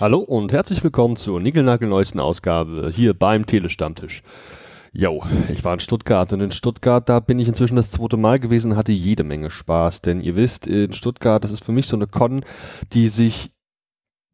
Hallo und herzlich willkommen zur niegelnagelneuesten Ausgabe hier beim Telestammtisch. Jo, ich war in Stuttgart und in Stuttgart, da bin ich inzwischen das zweite Mal gewesen hatte jede Menge Spaß, denn ihr wisst, in Stuttgart, das ist für mich so eine Con, die sich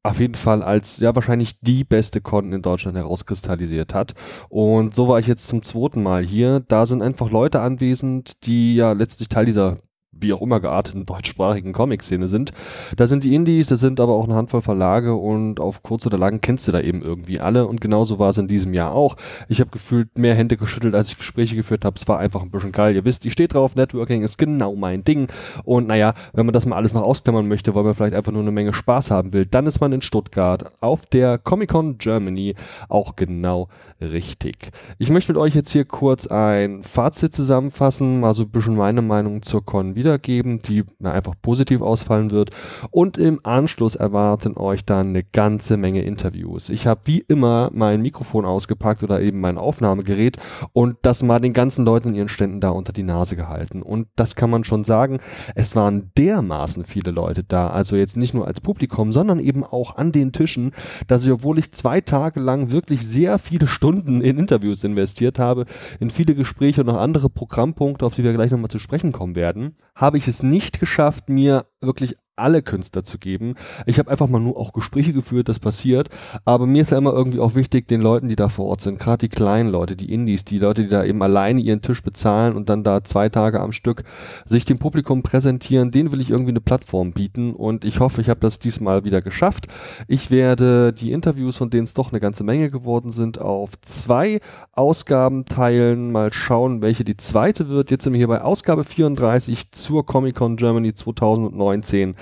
auf jeden Fall als ja wahrscheinlich die beste Con in Deutschland herauskristallisiert hat. Und so war ich jetzt zum zweiten Mal hier. Da sind einfach Leute anwesend, die ja letztlich Teil dieser wie auch immer gearteten deutschsprachigen Comic-Szene sind. Da sind die Indies, da sind aber auch eine Handvoll Verlage und auf kurz oder lang kennst du da eben irgendwie alle und genauso war es in diesem Jahr auch. Ich habe gefühlt mehr Hände geschüttelt, als ich Gespräche geführt habe. Es war einfach ein bisschen geil. Ihr wisst, ich stehe drauf, Networking ist genau mein Ding und naja, wenn man das mal alles noch ausklammern möchte, weil man vielleicht einfach nur eine Menge Spaß haben will, dann ist man in Stuttgart auf der Comic-Con Germany auch genau richtig. Ich möchte mit euch jetzt hier kurz ein Fazit zusammenfassen, also ein bisschen meine Meinung zur Con wieder wiedergeben, die na, einfach positiv ausfallen wird. Und im Anschluss erwarten euch dann eine ganze Menge Interviews. Ich habe wie immer mein Mikrofon ausgepackt oder eben mein Aufnahmegerät und das mal den ganzen Leuten in ihren Ständen da unter die Nase gehalten. Und das kann man schon sagen, es waren dermaßen viele Leute da. Also jetzt nicht nur als Publikum, sondern eben auch an den Tischen, dass ich, obwohl ich zwei Tage lang wirklich sehr viele Stunden in Interviews investiert habe, in viele Gespräche und noch andere Programmpunkte, auf die wir gleich nochmal zu sprechen kommen werden, habe ich es nicht geschafft, mir wirklich alle Künstler zu geben. Ich habe einfach mal nur auch Gespräche geführt, das passiert. Aber mir ist ja immer irgendwie auch wichtig, den Leuten, die da vor Ort sind, gerade die kleinen Leute, die Indies, die Leute, die da eben alleine ihren Tisch bezahlen und dann da zwei Tage am Stück sich dem Publikum präsentieren, denen will ich irgendwie eine Plattform bieten und ich hoffe, ich habe das diesmal wieder geschafft. Ich werde die Interviews, von denen es doch eine ganze Menge geworden sind, auf zwei Ausgaben teilen. Mal schauen, welche die zweite wird. Jetzt sind wir hier bei Ausgabe 34 zur Comic-Con Germany 2019.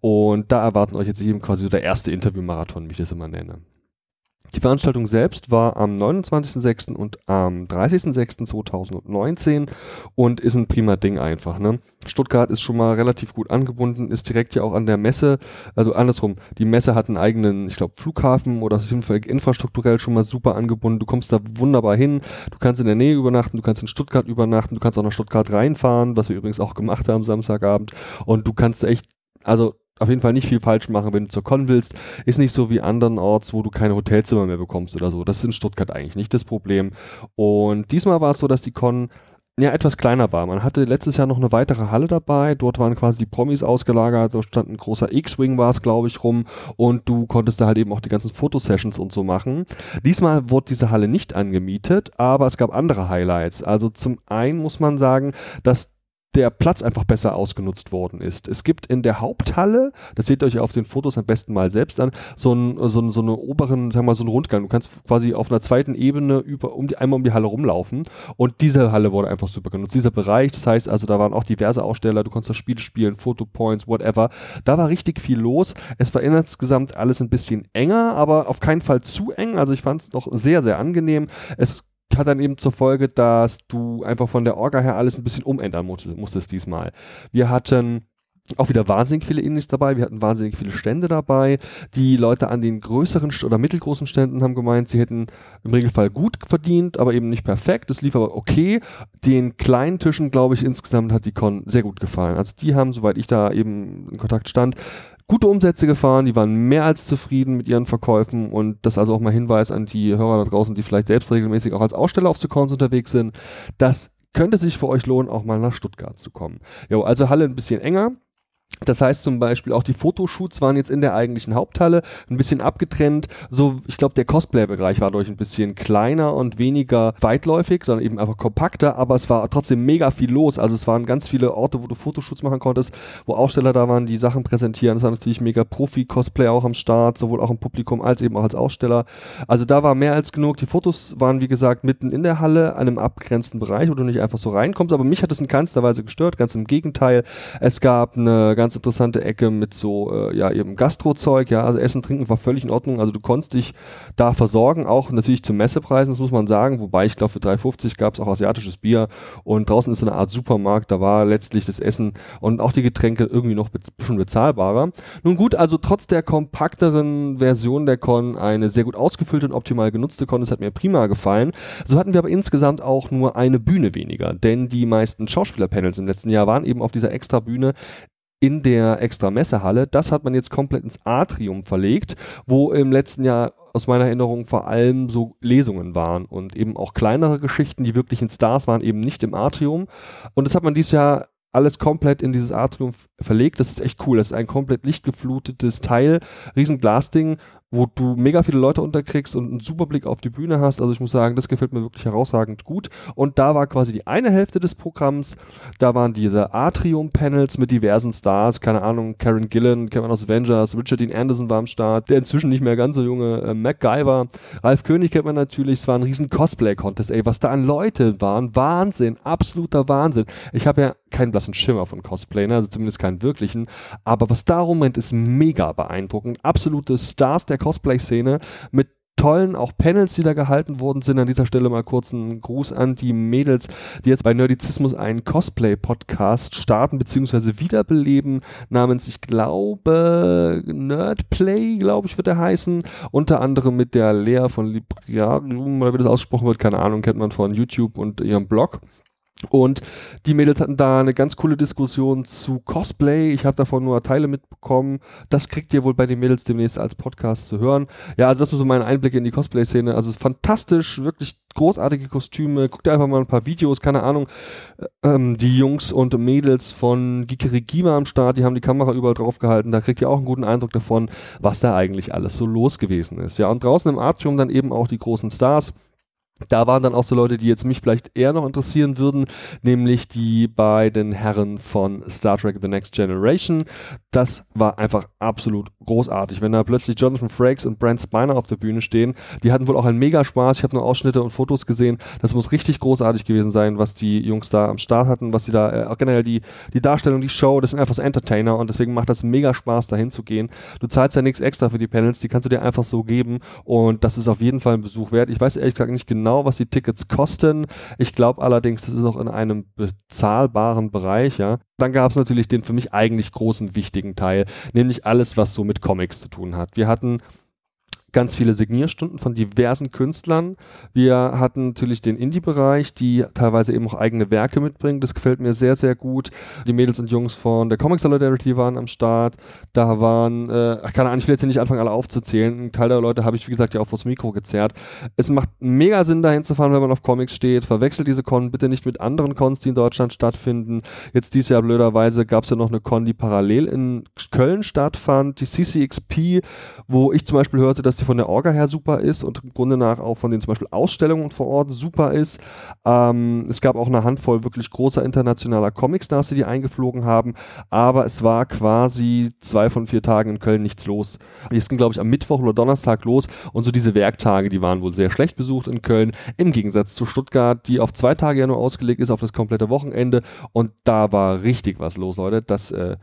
Und da erwarten euch jetzt eben quasi so der erste Interview-Marathon, wie ich das immer nenne. Die Veranstaltung selbst war am 29.06. und am 30.06.2019 und ist ein prima Ding einfach. Ne? Stuttgart ist schon mal relativ gut angebunden, ist direkt ja auch an der Messe, also andersrum, die Messe hat einen eigenen, ich glaube, Flughafen oder ist infrastrukturell schon mal super angebunden. Du kommst da wunderbar hin, du kannst in der Nähe übernachten, du kannst in Stuttgart übernachten, du kannst auch nach Stuttgart reinfahren, was wir übrigens auch gemacht haben Samstagabend und du kannst echt also auf jeden Fall nicht viel falsch machen, wenn du zur Con willst. Ist nicht so wie andernorts, wo du keine Hotelzimmer mehr bekommst oder so. Das ist in Stuttgart eigentlich nicht das Problem. Und diesmal war es so, dass die Con ja etwas kleiner war. Man hatte letztes Jahr noch eine weitere Halle dabei. Dort waren quasi die Promis ausgelagert. Dort stand ein großer X-Wing war es, glaube ich, rum. Und du konntest da halt eben auch die ganzen Fotosessions und so machen. Diesmal wurde diese Halle nicht angemietet, aber es gab andere Highlights. Also zum einen muss man sagen, dass der Platz einfach besser ausgenutzt worden ist. Es gibt in der Haupthalle, das seht ihr euch auf den Fotos am besten mal selbst an, so einen so, so eine oberen, sagen wir mal, so einen Rundgang. Du kannst quasi auf einer zweiten Ebene über, um die, einmal um die Halle rumlaufen und diese Halle wurde einfach super genutzt. Dieser Bereich, das heißt also, da waren auch diverse Aussteller, du konntest das Spiel spielen, Fotopoints, whatever. Da war richtig viel los. Es war insgesamt alles ein bisschen enger, aber auf keinen Fall zu eng. Also ich fand es noch sehr, sehr angenehm. Es hat dann eben zur Folge, dass du einfach von der Orga her alles ein bisschen umändern musstest, musstest diesmal. Wir hatten auch wieder wahnsinnig viele Indies dabei. Wir hatten wahnsinnig viele Stände dabei. Die Leute an den größeren oder mittelgroßen Ständen haben gemeint, sie hätten im Regelfall gut verdient, aber eben nicht perfekt. Das lief aber okay. Den kleinen Tischen, glaube ich, insgesamt hat die Con sehr gut gefallen. Also die haben, soweit ich da eben in Kontakt stand, gute Umsätze gefahren, die waren mehr als zufrieden mit ihren Verkäufen und das also auch mal Hinweis an die Hörer da draußen, die vielleicht selbst regelmäßig auch als Aussteller auf Secons unterwegs sind. Das könnte sich für euch lohnen, auch mal nach Stuttgart zu kommen. Jo, also Halle ein bisschen enger, das heißt zum Beispiel auch die Fotoshoots waren jetzt in der eigentlichen Haupthalle ein bisschen abgetrennt. So, ich glaube, der Cosplay-Bereich war durch ein bisschen kleiner und weniger weitläufig, sondern eben einfach kompakter, aber es war trotzdem mega viel los. Also es waren ganz viele Orte, wo du Fotoshoots machen konntest, wo Aussteller da waren, die Sachen präsentieren. Es war natürlich mega Profi-Cosplay auch am Start, sowohl auch im Publikum als eben auch als Aussteller. Also da war mehr als genug. Die Fotos waren, wie gesagt, mitten in der Halle, einem abgrenzten Bereich, wo du nicht einfach so reinkommst. Aber mich hat es in keinster Weise gestört, ganz im Gegenteil. Es gab eine ganz interessante Ecke mit so, äh, ja, eben Gastrozeug, ja, also Essen, Trinken war völlig in Ordnung, also du konntest dich da versorgen, auch natürlich zu Messepreisen, das muss man sagen, wobei ich glaube für 3,50 gab es auch asiatisches Bier und draußen ist so eine Art Supermarkt, da war letztlich das Essen und auch die Getränke irgendwie noch be schon bezahlbarer. Nun gut, also trotz der kompakteren Version der Con eine sehr gut ausgefüllte und optimal genutzte Con, das hat mir prima gefallen. So hatten wir aber insgesamt auch nur eine Bühne weniger, denn die meisten Schauspielerpanels im letzten Jahr waren eben auf dieser extra Bühne in der extra Messehalle. Das hat man jetzt komplett ins Atrium verlegt, wo im letzten Jahr aus meiner Erinnerung vor allem so Lesungen waren und eben auch kleinere Geschichten, die wirklich in Stars waren, eben nicht im Atrium. Und das hat man dieses Jahr alles komplett in dieses Atrium verlegt. Das ist echt cool. Das ist ein komplett lichtgeflutetes Teil, riesen Glasding wo du mega viele Leute unterkriegst und einen super Blick auf die Bühne hast. Also ich muss sagen, das gefällt mir wirklich herausragend gut. Und da war quasi die eine Hälfte des Programms, da waren diese Atrium-Panels mit diversen Stars, keine Ahnung, Karen Gillan, kennt man aus Avengers, Richard Dean Anderson war am Start, der inzwischen nicht mehr ganz so junge äh, MacGyver, Ralf König kennt man natürlich, es war ein riesen Cosplay-Contest, ey, was da an Leute waren, Wahnsinn, absoluter Wahnsinn. Ich habe ja keinen blassen Schimmer von Cosplay, ne? also zumindest keinen wirklichen, aber was da rumrennt, ist mega beeindruckend. Absolute Stars der Cosplay-Szene mit tollen auch Panels, die da gehalten worden sind. An dieser Stelle mal kurz einen Gruß an die Mädels, die jetzt bei Nerdizismus einen Cosplay-Podcast starten bzw. wiederbeleben, namens, ich glaube, Nerdplay, glaube ich, wird er heißen. Unter anderem mit der Lea von Librarium, oder wie das ausgesprochen wird, keine Ahnung, kennt man von YouTube und ihrem Blog. Und die Mädels hatten da eine ganz coole Diskussion zu Cosplay. Ich habe davon nur Teile mitbekommen. Das kriegt ihr wohl bei den Mädels demnächst als Podcast zu hören. Ja, also das ist so mein Einblick in die Cosplay-Szene. Also fantastisch, wirklich großartige Kostüme. Guckt einfach mal ein paar Videos, keine Ahnung. Ähm, die Jungs und Mädels von Gikerigima am Start, die haben die Kamera überall drauf gehalten. Da kriegt ihr auch einen guten Eindruck davon, was da eigentlich alles so los gewesen ist. Ja, und draußen im Atrium dann eben auch die großen Stars. Da waren dann auch so Leute, die jetzt mich vielleicht eher noch interessieren würden, nämlich die beiden Herren von Star Trek The Next Generation. Das war einfach absolut großartig. Wenn da plötzlich Jonathan Frakes und Brent Spiner auf der Bühne stehen, die hatten wohl auch einen mega Spaß. Ich habe nur Ausschnitte und Fotos gesehen. Das muss richtig großartig gewesen sein, was die Jungs da am Start hatten, was sie da, äh, auch generell die, die Darstellung, die Show, das sind einfach so Entertainer und deswegen macht das mega Spaß, da hinzugehen. Du zahlst ja nichts extra für die Panels, die kannst du dir einfach so geben und das ist auf jeden Fall ein Besuch wert. Ich weiß ehrlich gesagt nicht genau, genau, was die Tickets kosten. Ich glaube allerdings, das ist noch in einem bezahlbaren Bereich, ja. Dann gab es natürlich den für mich eigentlich großen wichtigen Teil, nämlich alles, was so mit Comics zu tun hat. Wir hatten ganz viele Signierstunden von diversen Künstlern. Wir hatten natürlich den Indie-Bereich, die teilweise eben auch eigene Werke mitbringen. Das gefällt mir sehr, sehr gut. Die Mädels und Jungs von der Comic Solidarity waren am Start. Da waren, äh, keine Ahnung, ich will jetzt hier nicht anfangen, alle aufzuzählen. Ein Teil der Leute habe ich, wie gesagt, ja auch vors Mikro gezerrt. Es macht mega Sinn, dahin zu fahren, wenn man auf Comics steht. Verwechselt diese Con bitte nicht mit anderen Cons, die in Deutschland stattfinden. Jetzt dieses Jahr blöderweise gab es ja noch eine Con, die parallel in Köln stattfand, die CCXP, wo ich zum Beispiel hörte, dass die von der Orga her super ist und im Grunde nach auch von den zum Beispiel Ausstellungen vor Ort super ist. Ähm, es gab auch eine Handvoll wirklich großer internationaler Comicstars, die die eingeflogen haben, aber es war quasi zwei von vier Tagen in Köln nichts los. Es ging, glaube ich, am Mittwoch oder Donnerstag los und so diese Werktage, die waren wohl sehr schlecht besucht in Köln, im Gegensatz zu Stuttgart, die auf zwei Tage ja nur ausgelegt ist, auf das komplette Wochenende und da war richtig was los, Leute. Das äh,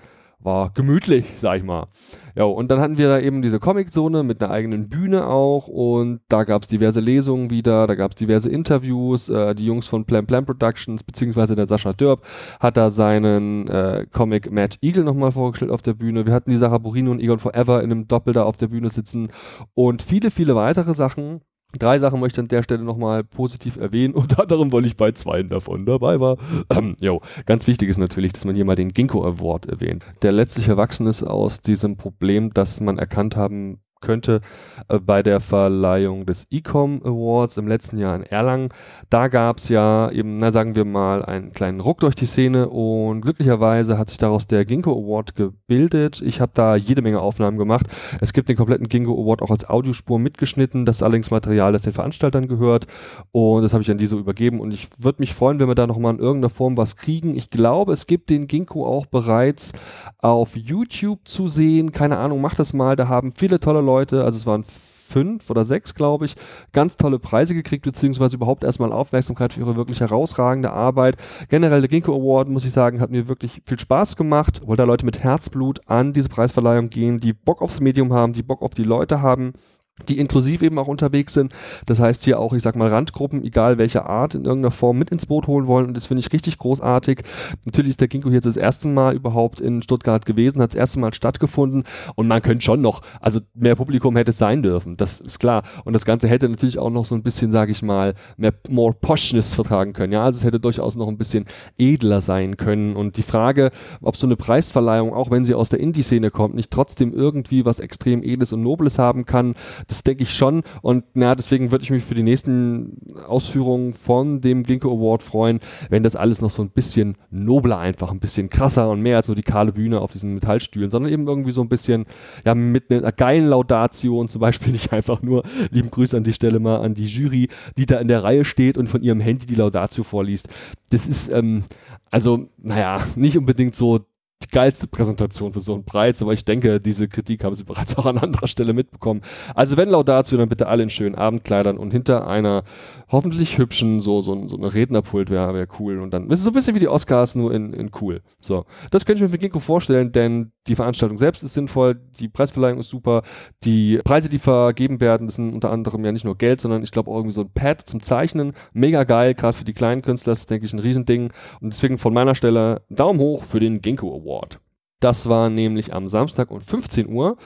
war gemütlich, sag ich mal. Ja, und dann hatten wir da eben diese Comic-Zone mit einer eigenen Bühne auch und da gab es diverse Lesungen wieder, da gab es diverse Interviews. Äh, die Jungs von Plan Plan Productions, beziehungsweise der Sascha Dörp, hat da seinen äh, Comic Mad Eagle nochmal vorgestellt auf der Bühne. Wir hatten die Sarah Burino und Egon Forever in einem Doppel da auf der Bühne sitzen und viele, viele weitere Sachen. Drei Sachen möchte ich an der Stelle nochmal positiv erwähnen, unter anderem, weil ich bei zwei davon dabei war. Ähm, jo, ganz wichtig ist natürlich, dass man hier mal den Ginkgo Award erwähnt, der letztlich erwachsen ist aus diesem Problem, dass man erkannt haben könnte äh, bei der Verleihung des Ecom Awards im letzten Jahr in Erlangen. Da gab es ja eben, na sagen wir mal, einen kleinen Ruck durch die Szene und glücklicherweise hat sich daraus der Ginkgo Award gebildet. Ich habe da jede Menge Aufnahmen gemacht. Es gibt den kompletten Ginkgo Award auch als Audiospur mitgeschnitten. Das ist allerdings Material, das den Veranstaltern gehört und das habe ich an die so übergeben und ich würde mich freuen, wenn wir da nochmal in irgendeiner Form was kriegen. Ich glaube, es gibt den Ginkgo auch bereits auf YouTube zu sehen. Keine Ahnung, macht das mal. Da haben viele tolle Leute, also es waren fünf oder sechs, glaube ich, ganz tolle Preise gekriegt, beziehungsweise überhaupt erstmal Aufmerksamkeit für ihre wirklich herausragende Arbeit. Generell der Ginkgo Award, muss ich sagen, hat mir wirklich viel Spaß gemacht, weil da Leute mit Herzblut an diese Preisverleihung gehen, die Bock aufs Medium haben, die Bock auf die Leute haben die inklusiv eben auch unterwegs sind. Das heißt hier auch, ich sag mal, Randgruppen, egal welcher Art, in irgendeiner Form mit ins Boot holen wollen. Und das finde ich richtig großartig. Natürlich ist der Ginkgo jetzt das erste Mal überhaupt in Stuttgart gewesen, hat das erste Mal stattgefunden. Und man könnte schon noch, also mehr Publikum hätte es sein dürfen. Das ist klar. Und das Ganze hätte natürlich auch noch so ein bisschen, sage ich mal, mehr more Poshness vertragen können. Ja, also es hätte durchaus noch ein bisschen edler sein können. Und die Frage, ob so eine Preisverleihung, auch wenn sie aus der Indie-Szene kommt, nicht trotzdem irgendwie was extrem Edles und Nobles haben kann, das denke ich schon. Und na, deswegen würde ich mich für die nächsten Ausführungen von dem Ginkgo Award freuen, wenn das alles noch so ein bisschen nobler einfach, ein bisschen krasser und mehr als nur die kahle Bühne auf diesen Metallstühlen, sondern eben irgendwie so ein bisschen, ja, mit einer geilen Laudatio und zum Beispiel nicht einfach nur, lieben Grüße an die Stelle mal an die Jury, die da in der Reihe steht und von ihrem Handy die Laudatio vorliest. Das ist, ähm, also, naja, nicht unbedingt so die geilste Präsentation für so einen Preis, aber ich denke, diese Kritik haben sie bereits auch an anderer Stelle mitbekommen. Also wenn Laudatio, dann bitte alle in schönen Abendkleidern und hinter einer hoffentlich hübschen, so, so, so eine Rednerpult wäre wär cool. Und dann, ist so ein bisschen wie die Oscars, nur in, in cool. So. Das könnte ich mir für Ginkgo vorstellen, denn die Veranstaltung selbst ist sinnvoll, die Preisverleihung ist super, die Preise, die vergeben werden, sind unter anderem ja nicht nur Geld, sondern ich glaube auch irgendwie so ein Pad zum Zeichnen. Mega geil, gerade für die kleinen Künstler, das ist, denke ich, ein Riesending. Und deswegen von meiner Stelle Daumen hoch für den Ginkgo Award. Das war nämlich am Samstag um 15 Uhr.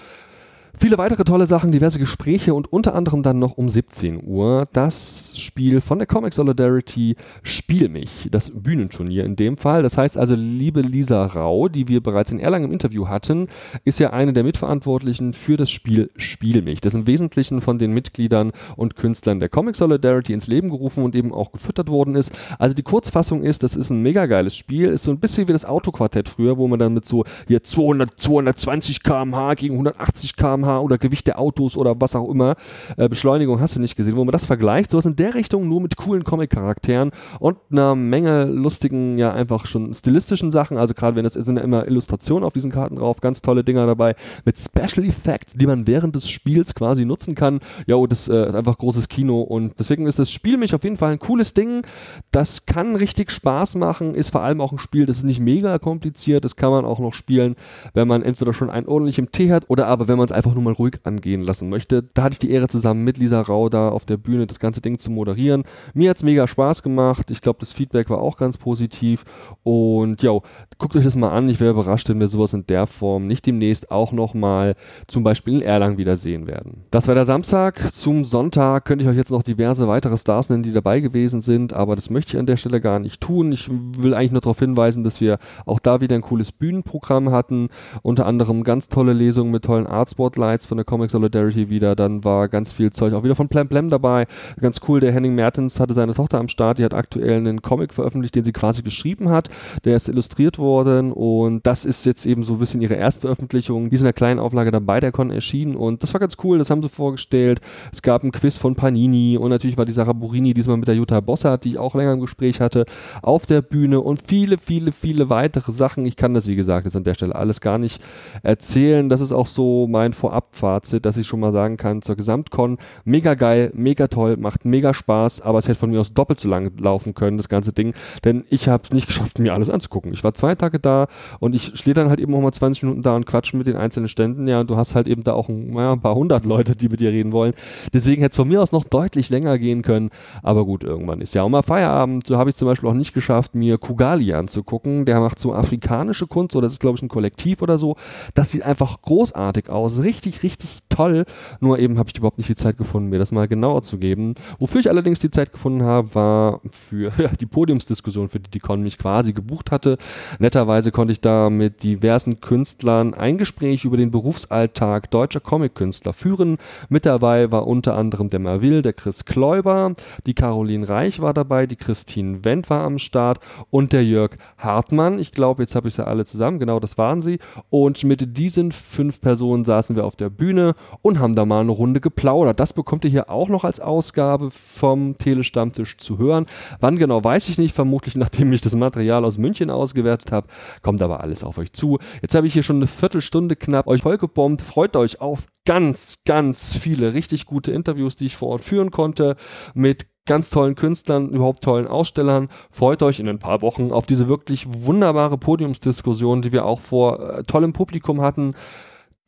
Viele weitere tolle Sachen, diverse Gespräche und unter anderem dann noch um 17 Uhr das Spiel von der Comic Solidarity Spiel mich, das Bühnenturnier in dem Fall. Das heißt also, liebe Lisa Rau, die wir bereits in Erlangen im Interview hatten, ist ja eine der Mitverantwortlichen für das Spiel Spiel mich. Das im Wesentlichen von den Mitgliedern und Künstlern der Comic Solidarity ins Leben gerufen und eben auch gefüttert worden ist. Also die Kurzfassung ist, das ist ein mega geiles Spiel, ist so ein bisschen wie das Autoquartett früher, wo man dann mit so hier 200, 220 km/h gegen 180 km/h oder Gewicht der Autos oder was auch immer, äh, Beschleunigung hast du nicht gesehen, wo man das vergleicht, sowas in der Richtung, nur mit coolen Comic-Charakteren und einer Menge lustigen, ja einfach schon stilistischen Sachen, also gerade wenn das sind ja immer Illustrationen auf diesen Karten drauf, ganz tolle Dinger dabei, mit Special Effects, die man während des Spiels quasi nutzen kann. Ja, das äh, ist einfach großes Kino und deswegen ist das Spiel mich auf jeden Fall ein cooles Ding. Das kann richtig Spaß machen, ist vor allem auch ein Spiel, das ist nicht mega kompliziert, das kann man auch noch spielen, wenn man entweder schon einen ordentlichen Tee hat oder aber wenn man es einfach nur nur mal ruhig angehen lassen möchte. Da hatte ich die Ehre, zusammen mit Lisa Rau da auf der Bühne das ganze Ding zu moderieren. Mir hat es mega Spaß gemacht. Ich glaube, das Feedback war auch ganz positiv. Und ja, guckt euch das mal an. Ich wäre überrascht, wenn wir sowas in der Form nicht demnächst auch nochmal zum Beispiel in Erlangen wieder sehen werden. Das war der Samstag. Zum Sonntag könnte ich euch jetzt noch diverse weitere Stars nennen, die dabei gewesen sind, aber das möchte ich an der Stelle gar nicht tun. Ich will eigentlich nur darauf hinweisen, dass wir auch da wieder ein cooles Bühnenprogramm hatten. Unter anderem ganz tolle Lesungen mit tollen Artspotlights Nights von der Comic Solidarity wieder. Dann war ganz viel Zeug auch wieder von Plem Plem dabei. Ganz cool, der Henning Mertens hatte seine Tochter am Start, die hat aktuell einen Comic veröffentlicht, den sie quasi geschrieben hat. Der ist illustriert worden und das ist jetzt eben so ein bisschen ihre Erstveröffentlichung. Die ist in einer kleinen Auflage dann bei der Con erschienen und das war ganz cool, das haben sie vorgestellt. Es gab ein Quiz von Panini und natürlich war die Sarah Burini diesmal mit der Jutta Bossart, die ich auch länger im Gespräch hatte, auf der Bühne und viele, viele, viele weitere Sachen. Ich kann das, wie gesagt, jetzt an der Stelle alles gar nicht erzählen. Das ist auch so mein Vorab Abfazit, dass ich schon mal sagen kann, zur Gesamtcon, mega geil, mega toll, macht mega Spaß, aber es hätte von mir aus doppelt so lang laufen können, das ganze Ding, denn ich habe es nicht geschafft, mir alles anzugucken. Ich war zwei Tage da und ich stehe dann halt eben auch mal 20 Minuten da und quatsche mit den einzelnen Ständen, ja, und du hast halt eben da auch ein, ja, ein paar hundert Leute, die mit dir reden wollen. Deswegen hätte es von mir aus noch deutlich länger gehen können, aber gut, irgendwann ist ja auch mal Feierabend. So habe ich zum Beispiel auch nicht geschafft, mir Kugali anzugucken. Der macht so afrikanische Kunst, oder das ist glaube ich ein Kollektiv oder so. Das sieht einfach großartig aus, richtig richtig, richtig toll. Nur eben habe ich überhaupt nicht die Zeit gefunden, mir das mal genauer zu geben. Wofür ich allerdings die Zeit gefunden habe, war für ja, die Podiumsdiskussion, für die die Con mich quasi gebucht hatte. Netterweise konnte ich da mit diversen Künstlern ein Gespräch über den Berufsalltag deutscher Comic-Künstler führen. Mit dabei war unter anderem der Merville, der Chris Kläuber, die Caroline Reich war dabei, die Christine Wendt war am Start und der Jörg Hartmann. Ich glaube, jetzt habe ich sie alle zusammen. Genau, das waren sie. Und mit diesen fünf Personen saßen wir auf der Bühne und haben da mal eine Runde geplaudert. Das bekommt ihr hier auch noch als Ausgabe vom Telestammtisch zu hören. Wann genau, weiß ich nicht. Vermutlich, nachdem ich das Material aus München ausgewertet habe. Kommt aber alles auf euch zu. Jetzt habe ich hier schon eine Viertelstunde knapp euch vollgebombt. Freut euch auf ganz, ganz viele richtig gute Interviews, die ich vor Ort führen konnte. Mit ganz tollen Künstlern, überhaupt tollen Ausstellern. Freut euch in ein paar Wochen auf diese wirklich wunderbare Podiumsdiskussion, die wir auch vor äh, tollem Publikum hatten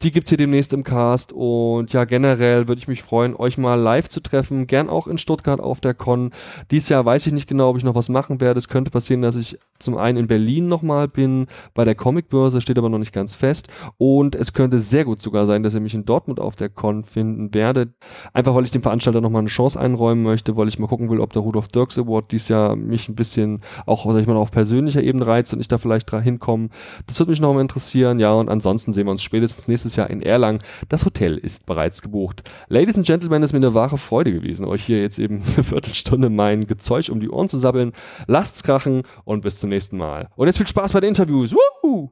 Die gibt's hier demnächst im Cast und ja, generell würde ich mich freuen, euch mal live zu treffen. Gern auch in Stuttgart auf der Con. Dies Jahr weiß ich nicht genau, ob ich noch was machen werde. Es könnte passieren, dass ich zum einen in Berlin nochmal bin, bei der Comicbörse, steht aber noch nicht ganz fest. Und es könnte sehr gut sogar sein, dass ihr mich in Dortmund auf der Con finden werdet. Einfach weil ich dem Veranstalter nochmal eine Chance einräumen möchte, weil ich mal gucken will, ob der Rudolf Dirks Award dies Jahr mich ein bisschen auch, sag ich mal, auf persönlicher Ebene reizt und ich da vielleicht hinkomme. Das würde mich nochmal interessieren. Ja, und ansonsten sehen wir uns spätestens nächstes Jahr in Erlangen. Das Hotel ist bereits gebucht. Ladies and Gentlemen, es ist mir eine wahre Freude gewesen, euch hier jetzt eben eine Viertelstunde mein Gezeug um die Ohren zu sabbeln. Lasst's krachen und bis zum nächsten Mal. Und jetzt viel Spaß bei den Interviews. Woo!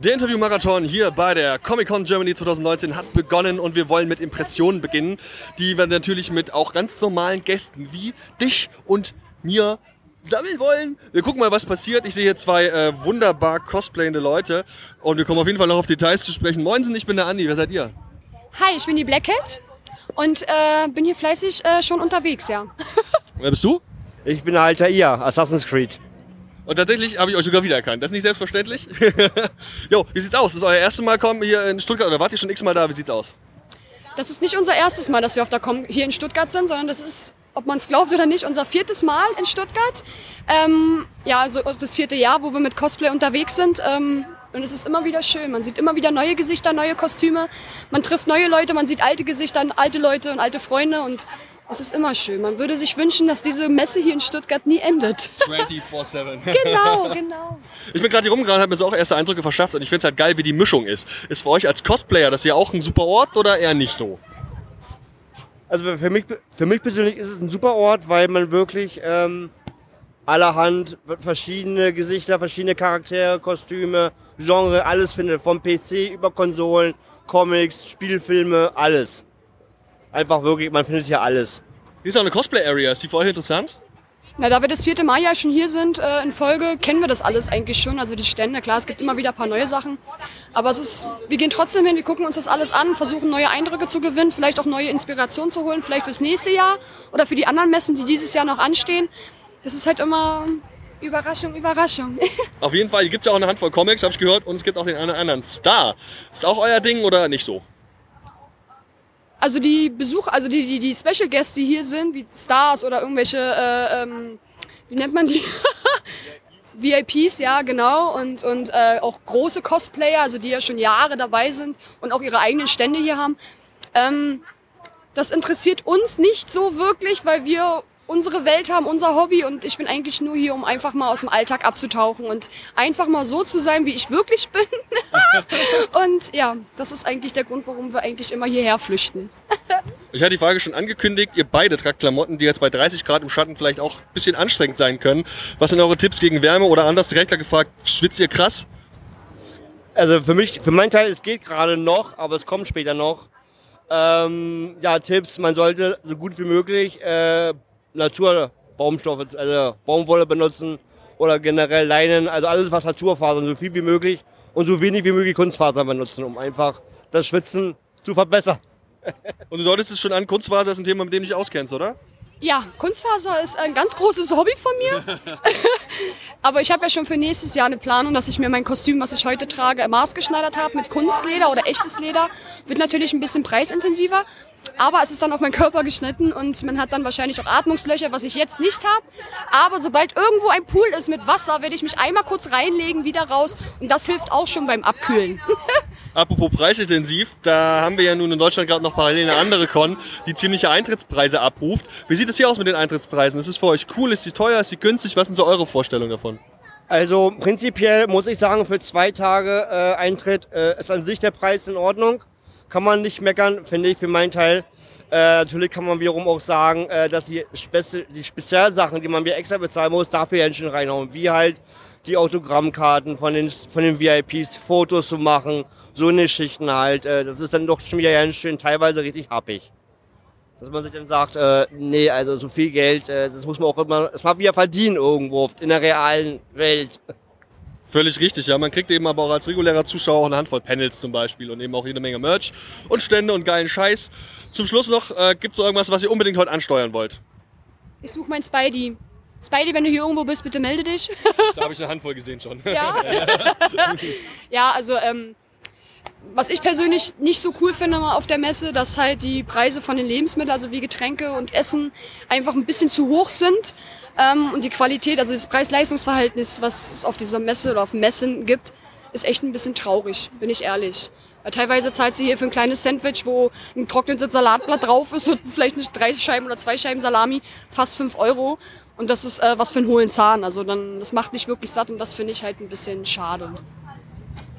Der Interviewmarathon hier bei der Comic-Con Germany 2019 hat begonnen und wir wollen mit Impressionen beginnen, die wir natürlich mit auch ganz normalen Gästen wie dich und mir sammeln wollen. Wir gucken mal, was passiert. Ich sehe hier zwei äh, wunderbar cosplayende Leute und wir kommen auf jeden Fall noch auf Details zu sprechen. Moinsen, ich bin der Andi. Wer seid ihr? Hi, ich bin die Black Cat und äh, bin hier fleißig äh, schon unterwegs, ja. Wer bist du? Ich bin Altair, Assassin's Creed. Und tatsächlich habe ich euch sogar wiedererkannt. Das ist nicht selbstverständlich. jo, wie sieht's aus? Das ist euer erstes Mal kommen hier in Stuttgart oder wart ihr schon x-mal da? Wie sieht's aus? Das ist nicht unser erstes Mal, dass wir auf der Com hier in Stuttgart sind, sondern das ist, ob man es glaubt oder nicht, unser viertes Mal in Stuttgart. Ähm, ja, also das vierte Jahr, wo wir mit Cosplay unterwegs sind. Ähm, und es ist immer wieder schön. Man sieht immer wieder neue Gesichter, neue Kostüme. Man trifft neue Leute, man sieht alte Gesichter, alte Leute und alte Freunde. Und es ist immer schön. Man würde sich wünschen, dass diese Messe hier in Stuttgart nie endet. 24-7. genau, genau. Ich bin gerade hier rumgerannt, habe mir so auch erste Eindrücke verschafft und ich finde es halt geil, wie die Mischung ist. Ist für euch als Cosplayer das hier auch ein super Ort oder eher nicht so? Also für mich, für mich persönlich ist es ein super Ort, weil man wirklich ähm, allerhand verschiedene Gesichter, verschiedene Charaktere, Kostüme, Genre, alles findet. Vom PC über Konsolen, Comics, Spielfilme, alles. Einfach wirklich, man findet hier alles. Hier ist auch eine Cosplay-Area. Ist die für euch interessant? Na, da wir das vierte Mal ja schon hier sind äh, in Folge, kennen wir das alles eigentlich schon. Also die Stände, klar, es gibt immer wieder ein paar neue Sachen. Aber es ist, wir gehen trotzdem hin, wir gucken uns das alles an, versuchen neue Eindrücke zu gewinnen, vielleicht auch neue Inspirationen zu holen, vielleicht fürs nächste Jahr oder für die anderen Messen, die dieses Jahr noch anstehen. Es ist halt immer Überraschung, Überraschung. Auf jeden Fall, hier gibt es ja auch eine Handvoll Comics, habe ich gehört, und es gibt auch den anderen Star. Ist auch euer Ding oder nicht so? Also die Besucher, also die, die, die Special Guests, die hier sind, wie Stars oder irgendwelche, äh, ähm, wie nennt man die? VIPs, ja, genau. Und, und äh, auch große Cosplayer, also die ja schon Jahre dabei sind und auch ihre eigenen Stände hier haben. Ähm, das interessiert uns nicht so wirklich, weil wir unsere Welt haben, unser Hobby und ich bin eigentlich nur hier, um einfach mal aus dem Alltag abzutauchen und einfach mal so zu sein, wie ich wirklich bin. und ja, das ist eigentlich der Grund, warum wir eigentlich immer hierher flüchten. ich hatte die Frage schon angekündigt, ihr beide tragt Klamotten, die jetzt bei 30 Grad im Schatten vielleicht auch ein bisschen anstrengend sein können. Was sind eure Tipps gegen Wärme oder anders direkt gefragt, schwitzt ihr krass? Also für mich, für meinen Teil, es geht gerade noch, aber es kommt später noch. Ähm, ja, Tipps, man sollte so gut wie möglich äh, Naturbaumstoffe, also Baumwolle benutzen oder generell Leinen, also alles was Naturfasern, so viel wie möglich und so wenig wie möglich Kunstfasern benutzen, um einfach das Schwitzen zu verbessern. und du deutest es schon an, Kunstfaser ist ein Thema, mit dem du dich auskennst, oder? Ja, Kunstfaser ist ein ganz großes Hobby von mir. Aber ich habe ja schon für nächstes Jahr eine Planung, dass ich mir mein Kostüm, was ich heute trage, maßgeschneidert habe mit Kunstleder oder echtes Leder. Wird natürlich ein bisschen preisintensiver. Aber es ist dann auf meinen Körper geschnitten und man hat dann wahrscheinlich auch Atmungslöcher, was ich jetzt nicht habe. Aber sobald irgendwo ein Pool ist mit Wasser, werde ich mich einmal kurz reinlegen, wieder raus. Und das hilft auch schon beim Abkühlen. Apropos preisintensiv, da haben wir ja nun in Deutschland gerade noch parallel eine andere Con, die ziemliche Eintrittspreise abruft. Wie sieht es hier aus mit den Eintrittspreisen? Ist es für euch cool? Ist sie teuer? Ist sie günstig? Was sind so eure Vorstellungen davon? Also prinzipiell muss ich sagen, für zwei Tage äh, Eintritt äh, ist an sich der Preis in Ordnung kann man nicht meckern, finde ich für meinen Teil. Äh, natürlich kann man wiederum auch sagen, äh, dass die, Spezi die Spezialsachen, die man mir extra bezahlen muss, dafür Händchen reinhauen. Wie halt die Autogrammkarten von den, von den VIPs, Fotos zu machen, so eine Schichten halt. Äh, das ist dann doch schon wieder ganz schön, teilweise richtig happig. Dass man sich dann sagt, äh, nee, also so viel Geld, äh, das muss man auch immer, das mal wieder verdienen irgendwo in der realen Welt. Völlig richtig, ja. Man kriegt eben aber auch als regulärer Zuschauer auch eine Handvoll Panels zum Beispiel und eben auch jede Menge Merch und Stände und geilen Scheiß. Zum Schluss noch, äh, gibt es irgendwas, was ihr unbedingt heute ansteuern wollt? Ich suche mein Spidey. Spidey, wenn du hier irgendwo bist, bitte melde dich. Da habe ich eine Handvoll gesehen schon. Ja, ja also ähm, was ich persönlich nicht so cool finde auf der Messe, dass halt die Preise von den Lebensmitteln, also wie Getränke und Essen, einfach ein bisschen zu hoch sind. Ähm, und die Qualität, also das Preis-Leistungs-Verhältnis, was es auf dieser Messe oder auf Messen gibt, ist echt ein bisschen traurig, bin ich ehrlich. Weil teilweise zahlt sie hier für ein kleines Sandwich, wo ein trocknetes Salatblatt drauf ist und vielleicht nicht drei Scheiben oder zwei Scheiben Salami, fast fünf Euro. Und das ist äh, was für einen hohlen Zahn. Also dann, das macht nicht wirklich satt und das finde ich halt ein bisschen schade.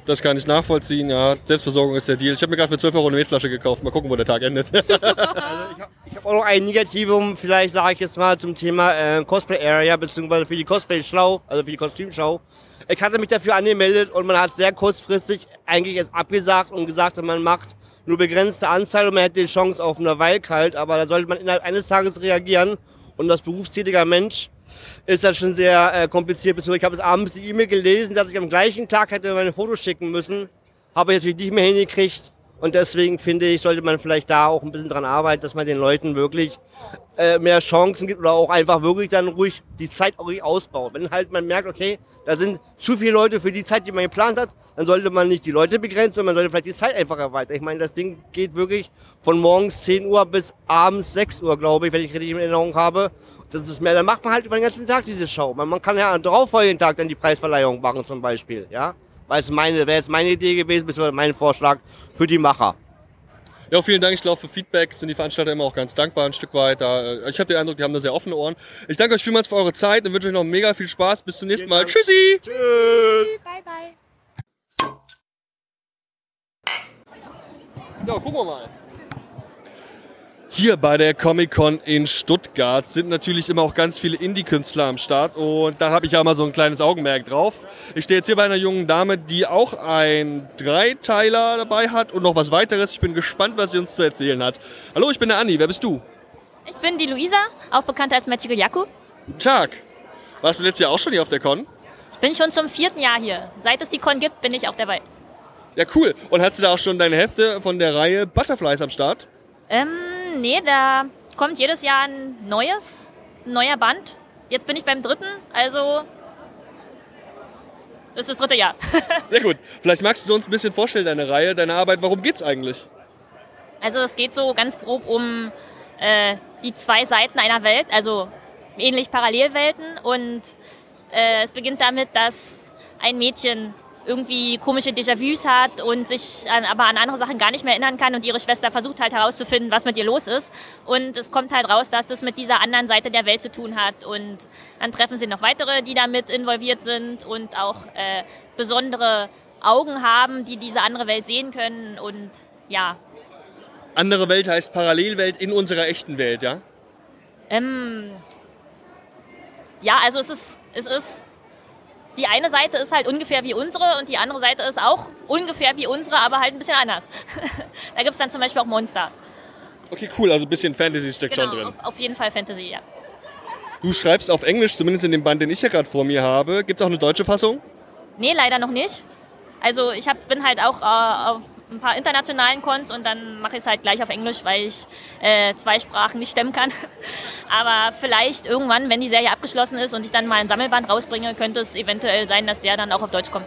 Das kann ich nachvollziehen, ja. Selbstversorgung ist der Deal. Ich habe mir gerade für 12 Euro eine Metflasche gekauft. Mal gucken, wo der Tag endet. Also ich habe hab auch noch ein Negativum, vielleicht sage ich jetzt mal zum Thema äh, Cosplay Area, beziehungsweise für die Cosplay Schlau, also für die Kostümschau. Ich hatte mich dafür angemeldet und man hat sehr kurzfristig eigentlich erst abgesagt und gesagt, man macht nur begrenzte Anzahl und man hätte die Chance auf eine Wildcard, aber da sollte man innerhalb eines Tages reagieren und als berufstätiger Mensch ist das schon sehr äh, kompliziert. Ich habe es abends die E-Mail gelesen, dass ich am gleichen Tag hätte meine Fotos schicken müssen. Habe ich natürlich nicht mehr hingekriegt. Und deswegen finde ich, sollte man vielleicht da auch ein bisschen dran arbeiten, dass man den Leuten wirklich äh, mehr Chancen gibt oder auch einfach wirklich dann ruhig die Zeit auch ruhig ausbaut. Wenn halt man merkt, okay, da sind zu viele Leute für die Zeit, die man geplant hat, dann sollte man nicht die Leute begrenzen, sondern man sollte vielleicht die Zeit einfach erweitern. Ich meine, das Ding geht wirklich von morgens 10 Uhr bis abends 6 Uhr, glaube ich, wenn ich richtig in Erinnerung habe. Das ist mehr, dann macht man halt über den ganzen Tag diese Show. Man, man kann ja darauf folgenden Tag dann die Preisverleihung machen zum Beispiel, ja. Weil es meine, wäre jetzt meine Idee gewesen, beziehungsweise mein Vorschlag für die Macher. Ja, vielen Dank. Ich glaube, für Feedback sind die Veranstalter immer auch ganz dankbar, ein Stück weit. Da, äh, ich habe den Eindruck, die haben da sehr offene Ohren. Ich danke euch vielmals für eure Zeit und wünsche euch noch mega viel Spaß. Bis zum nächsten Mal. Tschüssi! Tschüss! Bye, bye. Ja, gucken wir mal. Hier bei der Comic-Con in Stuttgart sind natürlich immer auch ganz viele Indie-Künstler am Start und da habe ich ja mal so ein kleines Augenmerk drauf. Ich stehe jetzt hier bei einer jungen Dame, die auch einen Dreiteiler dabei hat und noch was weiteres. Ich bin gespannt, was sie uns zu erzählen hat. Hallo, ich bin der Andi. Wer bist du? Ich bin die Luisa, auch bekannt als Magical Yaku. Guten Tag. Warst du letztes Jahr auch schon hier auf der Con? Ich bin schon zum vierten Jahr hier. Seit es die Con gibt, bin ich auch dabei. Ja, cool. Und hast du da auch schon deine Hefte von der Reihe Butterflies am Start? Ähm, nee, da kommt jedes Jahr ein neues, ein neuer Band. Jetzt bin ich beim dritten, also ist das dritte Jahr. Sehr gut. Vielleicht magst du uns ein bisschen vorstellen, deine Reihe, deine Arbeit. Worum geht's eigentlich? Also es geht so ganz grob um äh, die zwei Seiten einer Welt, also ähnlich Parallelwelten. Und äh, es beginnt damit, dass ein Mädchen irgendwie komische Déjà-vus hat und sich an, aber an andere Sachen gar nicht mehr erinnern kann und ihre Schwester versucht halt herauszufinden, was mit ihr los ist. Und es kommt halt raus, dass das mit dieser anderen Seite der Welt zu tun hat. Und dann treffen sie noch weitere, die damit involviert sind und auch äh, besondere Augen haben, die diese andere Welt sehen können. Und ja, Andere Welt heißt Parallelwelt in unserer echten Welt, ja? Ähm, ja, also es ist, es ist, die eine Seite ist halt ungefähr wie unsere und die andere Seite ist auch ungefähr wie unsere, aber halt ein bisschen anders. da gibt es dann zum Beispiel auch Monster. Okay, cool. Also ein bisschen Fantasy steckt schon Genau, drin. auf, auf jeden Fall Fantasy, ja. Du schreibst auf Englisch, zumindest in dem Band, den ich ja gerade vor mir habe. Gibt es auch eine deutsche Fassung? Nee, leider noch nicht. Also ich hab, bin halt auch äh, auf ein paar internationalen Cons und dann mache ich es halt gleich auf Englisch, weil ich äh, zwei Sprachen nicht stemmen kann. Aber vielleicht irgendwann, wenn die Serie abgeschlossen ist und ich dann mal ein Sammelband rausbringe, könnte es eventuell sein, dass der dann auch auf Deutsch kommt.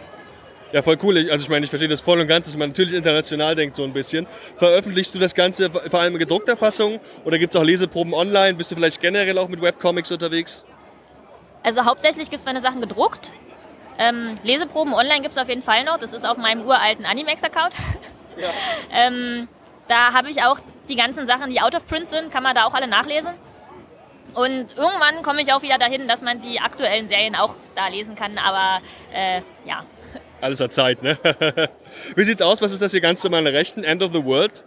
Ja, voll cool. Ich- Also ich meine, ich verstehe das voll und ganz, dass man natürlich international denkt so ein bisschen. Veröffentlichst du das Ganze vor allem in gedruckter Fassung oder gibt es auch Leseproben online? Bist du vielleicht generell auch mit Webcomics unterwegs? Also hauptsächlich gibt es meine Sachen gedruckt. Ähm, Leseproben online gibt es auf jeden Fall noch. Das ist auf meinem uralten Animax-Account. ähm, da habe ich auch die ganzen Sachen, die out of print sind, kann man da auch alle nachlesen. Und irgendwann komme ich auch wieder dahin, dass man die aktuellen Serien auch da lesen kann. Aber äh, ja, Alles hat Zeit, ne? Wie sieht's aus? Was ist das hier ganz zu meiner Rechten? End of the World?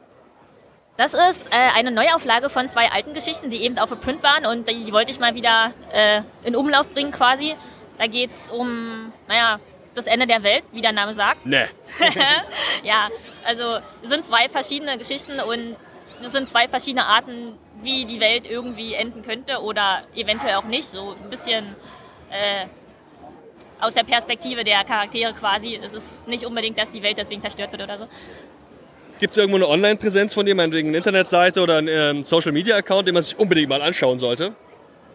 das ist äh, eine Neuauflage von zwei alten Geschichten, die eben auf der Print waren. Und die, die wollte ich mal wieder äh, in Umlauf bringen quasi. Da geht es um, naja, das Ende der Welt, wie der Name sagt. Ne. Ja, also es sind zwei verschiedene Geschichten und es sind zwei verschiedene Arten, wie die Welt irgendwie enden könnte oder eventuell auch nicht. So ein bisschen äh, aus der Perspektive der Charaktere quasi. Es ist nicht unbedingt, dass die Welt deswegen zerstört wird oder so. Gibt es irgendwo eine Online-Präsenz von dir, meinetwegen eine Internetseite oder einen ähm, Social-Media-Account, den man sich unbedingt mal anschauen sollte?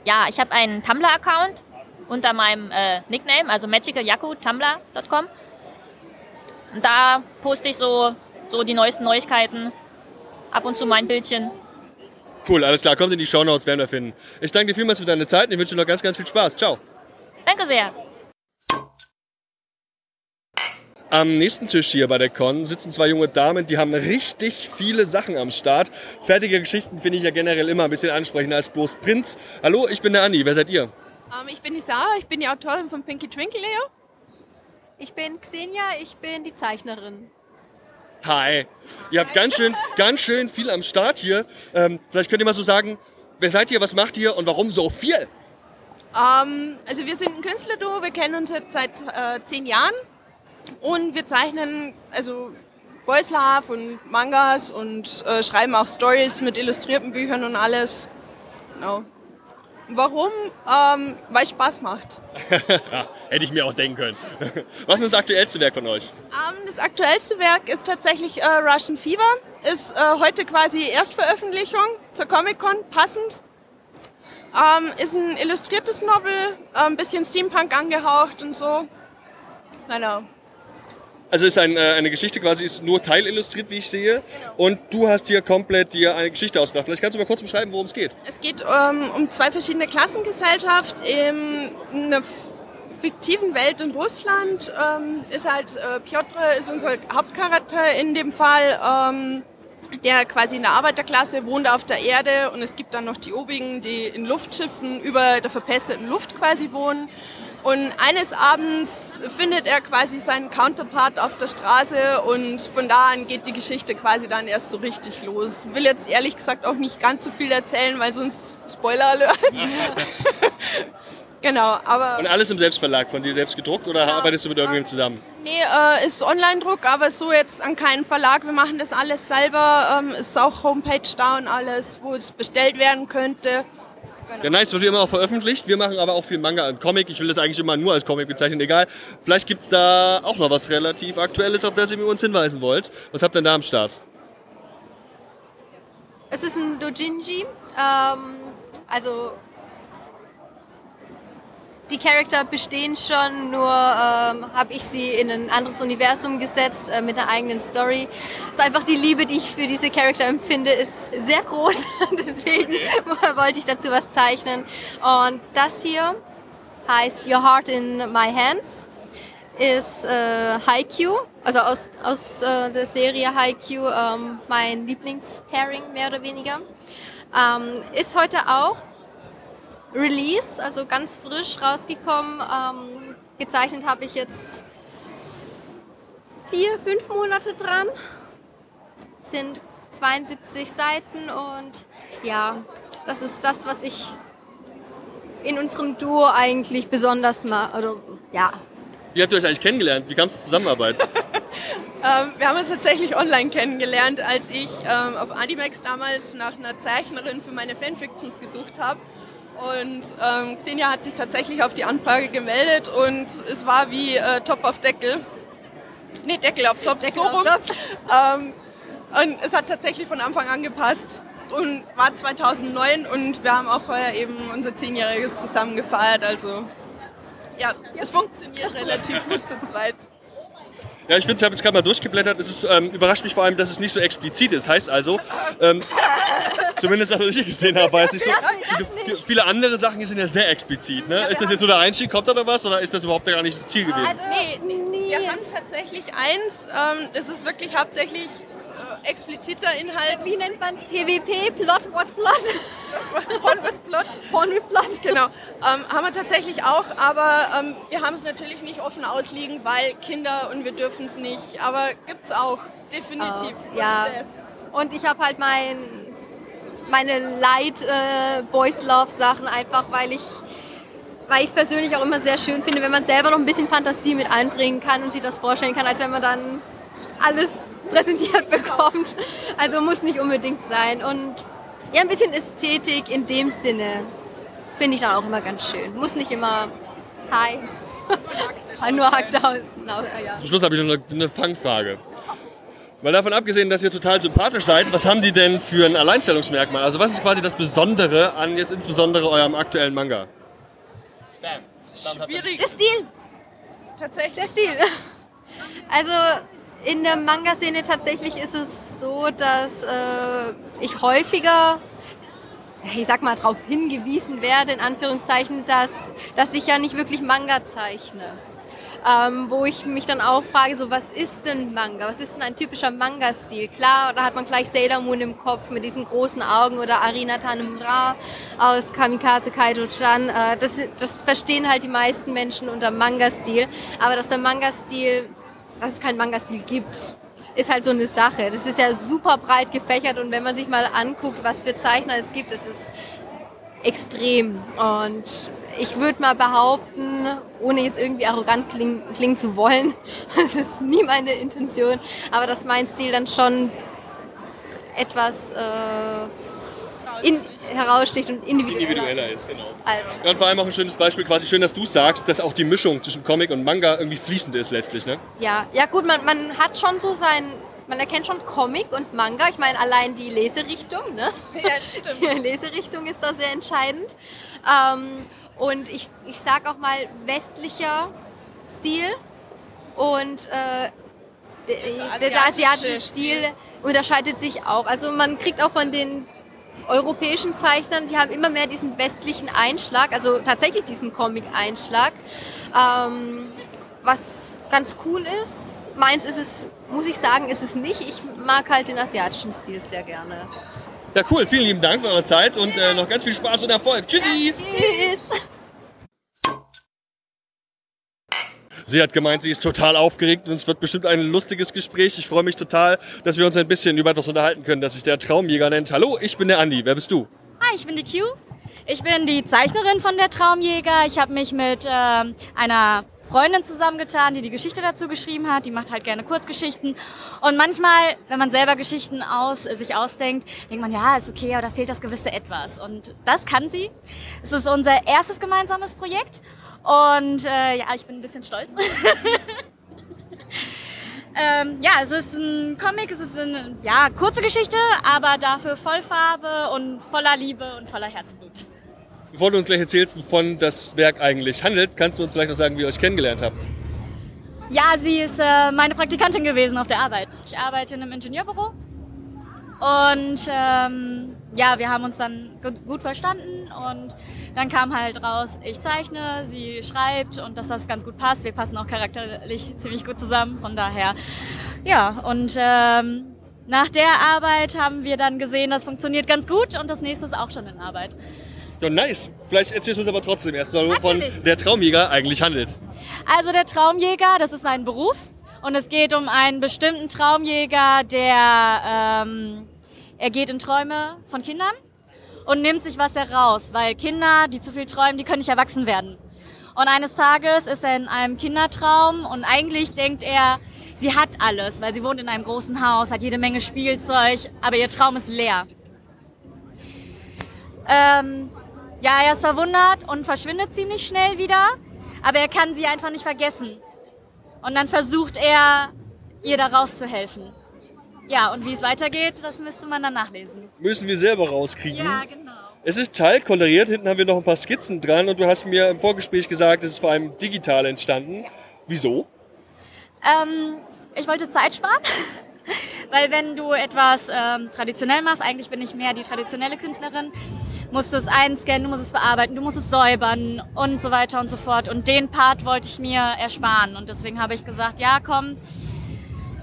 ja, ich habe einen Tumblr-Account unter meinem äh, Nickname, also magicalyaku.tumblr.com. Und da poste ich so, so die neuesten Neuigkeiten, ab und zu mein Bildchen. Cool, alles klar. Kommt in die Shownotes, werden wir finden. Ich danke dir vielmals für deine Zeit und ich wünsche dir noch ganz, ganz viel Spaß. Ciao. Danke sehr. Am nächsten Tisch hier bei der Con sitzen zwei junge Damen, die haben richtig viele Sachen am Start. Fertige Geschichten finde ich ja generell immer ein bisschen ansprechender als bloß Prinz. Hallo, ich bin der Andi. Wer seid ihr? Um, ich bin die Sarah, ich bin die Autorin von Pinky Twinkle Leo. Ich bin Xenia, ich bin die Zeichnerin. Hi. Ihr habt ganz schön, ganz schön viel am Start hier. Ähm, vielleicht könnt ihr mal so sagen, wer seid ihr, was macht ihr und warum so viel? Um, also wir sind ein Künstlerduo, wir kennen uns jetzt seit äh, zehn Jahren und wir zeichnen also Boys Love und Mangas und äh, schreiben auch Stories mit illustrierten Büchern und alles. Genau. Warum? Ähm, weil es Spaß macht. hätte ich mir auch denken können. Was ist das aktuellste Werk von euch? Ähm, das aktuellste Werk ist tatsächlich äh, Russian Fever. Ist äh, heute quasi Erstveröffentlichung zur Comic-Con, passend. Ähm, ist ein illustriertes Novel, äh, ein bisschen Steampunk angehaucht und so. Genau. Also ist ein, äh, eine Geschichte quasi ist nur teilillustriert, wie ich sehe. Und du hast hier komplett dir eine Geschichte ausgedacht. Vielleicht kannst du mal kurz beschreiben, worum es geht. Es geht ähm, um zwei verschiedene Klassengesellschaft in einer fiktiven Welt in Russland. Ähm, ist halt äh, Piotr ist unser Hauptcharakter in dem Fall. Ähm, der quasi in der Arbeiterklasse wohnt auf der Erde und es gibt dann noch die Obigen, die in Luftschiffen über der verpesteten Luft quasi wohnen. Und eines Abends findet er quasi seinen Counterpart auf der Straße und von da an geht die Geschichte quasi dann erst so richtig los. Will jetzt ehrlich gesagt auch nicht ganz so viel erzählen, weil sonst Spoiler alert. genau, aber. Und alles im Selbstverlag, von dir selbst gedruckt oder ja, arbeitest du mit irgendjemandem zusammen? Nee, äh, ist Online-Druck, aber so jetzt an keinen Verlag. Wir machen das alles selber. Ähm, ist auch Homepage da und alles, wo es bestellt werden könnte. Ja, nice, wird immer auch veröffentlicht. Wir machen aber auch viel Manga und Comic. Ich will das eigentlich immer nur als Comic bezeichnen, egal. Vielleicht gibt es da auch noch was relativ Aktuelles, auf das ihr uns hinweisen wollt. Was habt ihr denn da am Start? Es ist ein Dojinji. Ähm, also die Charakter bestehen schon, nur ähm, habe ich sie in ein anderes Universum gesetzt äh, mit einer eigenen Story. Es ist einfach die Liebe, die ich für diese Charakter empfinde, ist sehr groß. Deswegen wollte ich dazu was zeichnen. Und das hier heißt Your Heart in My Hands ist äh, Haikyuu, also aus, aus äh, der Serie Haikyuu ähm, mein Lieblingspairing mehr oder weniger. Ähm, ist heute auch Release, also ganz frisch rausgekommen. Ähm, gezeichnet habe ich jetzt vier, fünf Monate dran. Sind 72 Seiten und ja, das ist das, was ich in unserem Duo eigentlich besonders mache. Also, ja. Wie habt ihr euch eigentlich kennengelernt? Wie kam es zur Zusammenarbeit? ähm, wir haben uns tatsächlich online kennengelernt, als ich ähm, auf Animax damals nach einer Zeichnerin für meine Fanfictions gesucht habe. Und ähm, Xenia hat sich tatsächlich auf die Anfrage gemeldet und es war wie äh, Top auf Deckel. Nee, Deckel auf Top, Deckel so rum. Ähm, und es hat tatsächlich von Anfang an gepasst und war 2009 und wir haben auch heuer eben unser Zehnjähriges zusammen gefeiert. Also ja, ja. es funktioniert relativ gut zu zweit. Ja, ich finde, ich habe jetzt gerade mal durchgeblättert. Es ist, ähm, überrascht mich vor allem, dass es nicht so explizit ist. Heißt also, ähm, zumindest das, was ich gesehen habe, weil es nicht so. Viele, viele andere Sachen sind ja sehr explizit. Ne? Ist das jetzt nur der Einstieg, kommt da noch was oder ist das überhaupt gar nicht das Ziel gewesen? Also, nee, nee, wir haben tatsächlich eins. Ähm, das ist wirklich hauptsächlich expliziter Inhalt. Wie nennt man es? PWP? Plot, what plot? Porn with Plot. Porn with Plot. Genau. Ähm, haben wir tatsächlich auch, aber ähm, wir haben es natürlich nicht offen ausliegen, weil Kinder und wir dürfen es nicht. Aber gibt es auch, definitiv. Oh, ja. Und ich habe halt mein, meine Light äh, Boys Love Sachen einfach, weil ich weil ich es persönlich auch immer sehr schön finde, wenn man selber noch ein bisschen Fantasie mit einbringen kann und sich das vorstellen kann, als wenn man dann alles präsentiert bekommt. Also muss nicht unbedingt sein. Und ja, ein bisschen Ästhetik in dem Sinne finde ich dann auch immer ganz schön. Muss nicht immer hi. Nur Hackdown. No, ja. Zum Schluss habe ich noch eine, eine Fangfrage. Mal davon abgesehen, dass ihr total sympathisch seid, was haben die denn für ein Alleinstellungsmerkmal? Also was ist quasi das Besondere an jetzt insbesondere eurem aktuellen Manga? Schwierig. Der Stil, Tatsächlich. der Stil. Also in der Manga-Szene tatsächlich ist es so, dass äh, ich häufiger, ich sag mal, darauf hingewiesen werde, in Anführungszeichen, dass, dass ich ja nicht wirklich Manga zeichne. Ähm, wo ich mich dann auch frage, so was ist denn Manga? Was ist denn ein typischer Manga-Stil? Klar, da hat man gleich Sailor Moon im Kopf mit diesen großen Augen oder Arina Tanemura aus Kamikaze Kaito-chan. Äh, das, das verstehen halt die meisten Menschen unter Manga-Stil. Aber dass der Manga-Stil, dass es keinen Manga-Stil gibt, ist halt so eine Sache. Das ist ja super breit gefächert und wenn man sich mal anguckt, was für Zeichner es gibt, das ist extrem. Und ich würde mal behaupten, ohne jetzt irgendwie arrogant klingen, klingen zu wollen, das ist nie meine Intention, aber dass mein Stil dann schon etwas äh, in, heraussticht und individueller, Individueller ist, genau. Als, Ja, und vor allem auch ein schönes Beispiel, quasi schön, dass du sagst, dass auch die Mischung zwischen Comic und Manga irgendwie fließend ist letztlich, ne? ja, ja gut, man, man hat schon so sein, man erkennt schon Comic und Manga. Ich meine, allein die Leserichtung, ne? Ja, stimmt. Die Leserichtung ist da sehr entscheidend. Ähm, und ich, ich sag auch mal westlicher Stil und äh, der, der, der asiatische Stil unterscheidet sich auch. Also man kriegt auch von den europäischen Zeichnern, die haben immer mehr diesen westlichen Einschlag, also tatsächlich diesen Comic-Einschlag, ähm, was ganz cool ist. Meins ist es, muss ich sagen, ist es nicht. Ich mag halt den asiatischen Stil sehr gerne. Ja, cool. Vielen lieben Dank für eure Zeit und äh, noch ganz viel Spaß und Erfolg. Tschüssi! Tschüss! Sie hat gemeint, sie ist total aufgeregt und es wird bestimmt ein lustiges Gespräch. Ich freue mich total, dass wir uns ein bisschen über etwas unterhalten können, das sich der Traumjäger nennt. Hallo, ich bin der Andi. Wer bist du? Hi, ich bin die Q. Ich bin die Zeichnerin von der Traumjäger. Ich habe mich mit ähm, einer Freundin zusammengetan, die die Geschichte dazu geschrieben hat. Die macht halt gerne Kurzgeschichten. Und manchmal, wenn man selber Geschichten aus, äh, sich ausdenkt, denkt man, ja, ist okay, aber da fehlt das gewisse Etwas. Und das kann sie. Es ist unser erstes gemeinsames Projekt. Und äh, ja, ich bin ein bisschen stolz. Ähm, ja, es ist ein Comic, es ist eine ja, kurze Geschichte, aber dafür voll Farbe und voller Liebe und voller Herzblut. Bevor du uns gleich erzählst, wovon das Werk eigentlich handelt, kannst du uns vielleicht noch sagen, wie ihr euch kennengelernt habt? Ja, sie ist äh, meine Praktikantin gewesen auf der Arbeit. Ich arbeite in einem Ingenieurbüro und ähm, ja, wir haben uns dann gut, verstanden und dann kam halt raus, ich zeichne, sie schreibt und dass das ganz gut passt. Wir passen auch charakterlich ziemlich gut zusammen, von daher ja und ähm, nach der Arbeit haben wir dann gesehen, das funktioniert ganz gut und das nächste ist auch schon in Arbeit. Ja, nice. Vielleicht erzählst du uns aber trotzdem erst, mal, wovon der Traumjäger eigentlich handelt. Also der Traumjäger, das ist ein Beruf und es geht um einen bestimmten Traumjäger, der ähm, er geht in Träume von Kindern und nimmt sich was heraus, weil Kinder, die zu viel träumen, die können nicht erwachsen werden. Und eines Tages ist er in einem Kindertraum und eigentlich denkt er, sie hat alles, weil sie wohnt in einem großen Haus, hat jede Menge Spielzeug, aber ihr Traum ist leer. Ähm, ja, er ist verwundert und verschwindet ziemlich schnell wieder, aber er kann sie einfach nicht vergessen. Und dann versucht er, ihr da rauszuhelfen. Ja, und wie es weitergeht, das müsste man dann nachlesen. Müssen wir selber rauskriegen. Ja, genau. Es ist teilkoloriert, hinten haben wir noch ein paar Skizzen dran und du hast mir im Vorgespräch gesagt, es ist vor allem digital entstanden. Wieso? Ähm, ich wollte Zeit sparen, weil wenn du etwas ähm, traditionell machst, eigentlich bin ich mehr die traditionelle Künstlerin, musst du es einscannen, du musst es bearbeiten, du musst es säubern und so weiter und so fort. Und den Part wollte ich mir ersparen und deswegen habe ich gesagt, ja komm,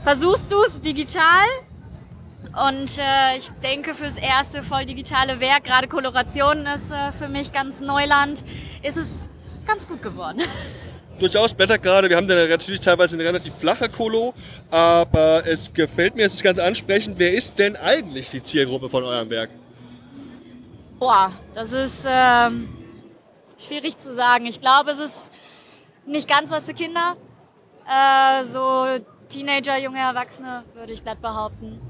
versuchst du es digital und äh, ich denke fürs erste voll digitale Werk, gerade Koloration ist äh, für mich ganz Neuland, ist es ganz gut geworden. Durchaus blättert gerade, wir haben da natürlich teilweise eine relativ flache Kolo, aber es gefällt mir, es ist ganz ansprechend. Wer ist denn eigentlich die Zielgruppe von eurem Werk? Boah, das ist ähm, schwierig zu sagen. Ich glaube, es ist nicht ganz was für Kinder. Äh, so Teenager, junge Erwachsene, würde ich glatt behaupten.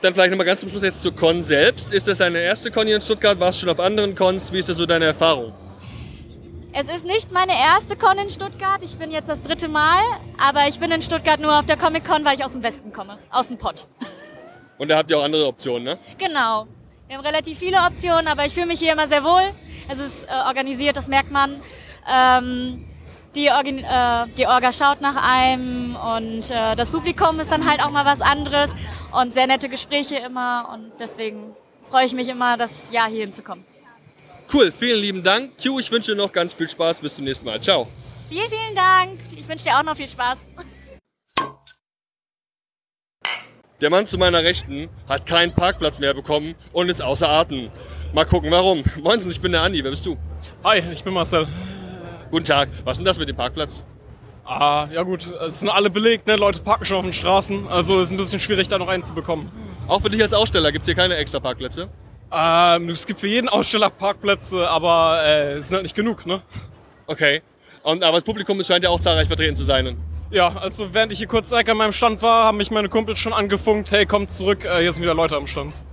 Dann vielleicht nochmal ganz zum Schluss jetzt zur Con selbst. Ist das deine erste Con hier in Stuttgart? Warst du schon auf anderen Cons? Wie ist das so deine Erfahrung? Es ist nicht meine erste Con in Stuttgart. Ich bin jetzt das dritte Mal, aber ich bin in Stuttgart nur auf der Comic Con, weil ich aus dem Westen komme, aus dem Pott. Und da habt ihr auch andere Optionen, ne? Genau. Wir haben relativ viele Optionen, aber ich fühle mich hier immer sehr wohl. Es ist äh, organisiert, das merkt man. Ähm, die, äh, die Orga schaut nach einem und äh, das Publikum ist dann halt auch mal was anderes und sehr nette Gespräche immer und deswegen freue ich mich immer, das Jahr hier hinzukommen. Cool, vielen lieben Dank. Q, ich wünsche dir noch ganz viel Spaß. Bis zum nächsten Mal. Ciao. Vielen, vielen Dank. Ich wünsche dir auch noch viel Spaß. Der Mann zu meiner Rechten hat keinen Parkplatz mehr bekommen und ist außer Atem. Mal gucken, warum. Moinsen, ich bin der Andi. Wer bist du? Hi, ich bin Marcel. Guten Tag. Was ist denn das mit dem Parkplatz? Ah, ja gut, es sind alle belegt, ne? Leute parken schon auf den Straßen, also ist ein bisschen schwierig, da noch einen zu bekommen. Auch für dich als Aussteller gibt es hier keine extra Parkplätze? Ähm, es gibt für jeden Aussteller Parkplätze, aber äh, es sind halt nicht genug, ne? Okay. Und, aber das Publikum scheint ja auch zahlreich vertreten zu sein. Ja, also während ich hier kurz an meinem Stand war, haben mich meine Kumpels schon angefunkt, hey, kommt zurück, äh, hier sind wieder Leute am Stand.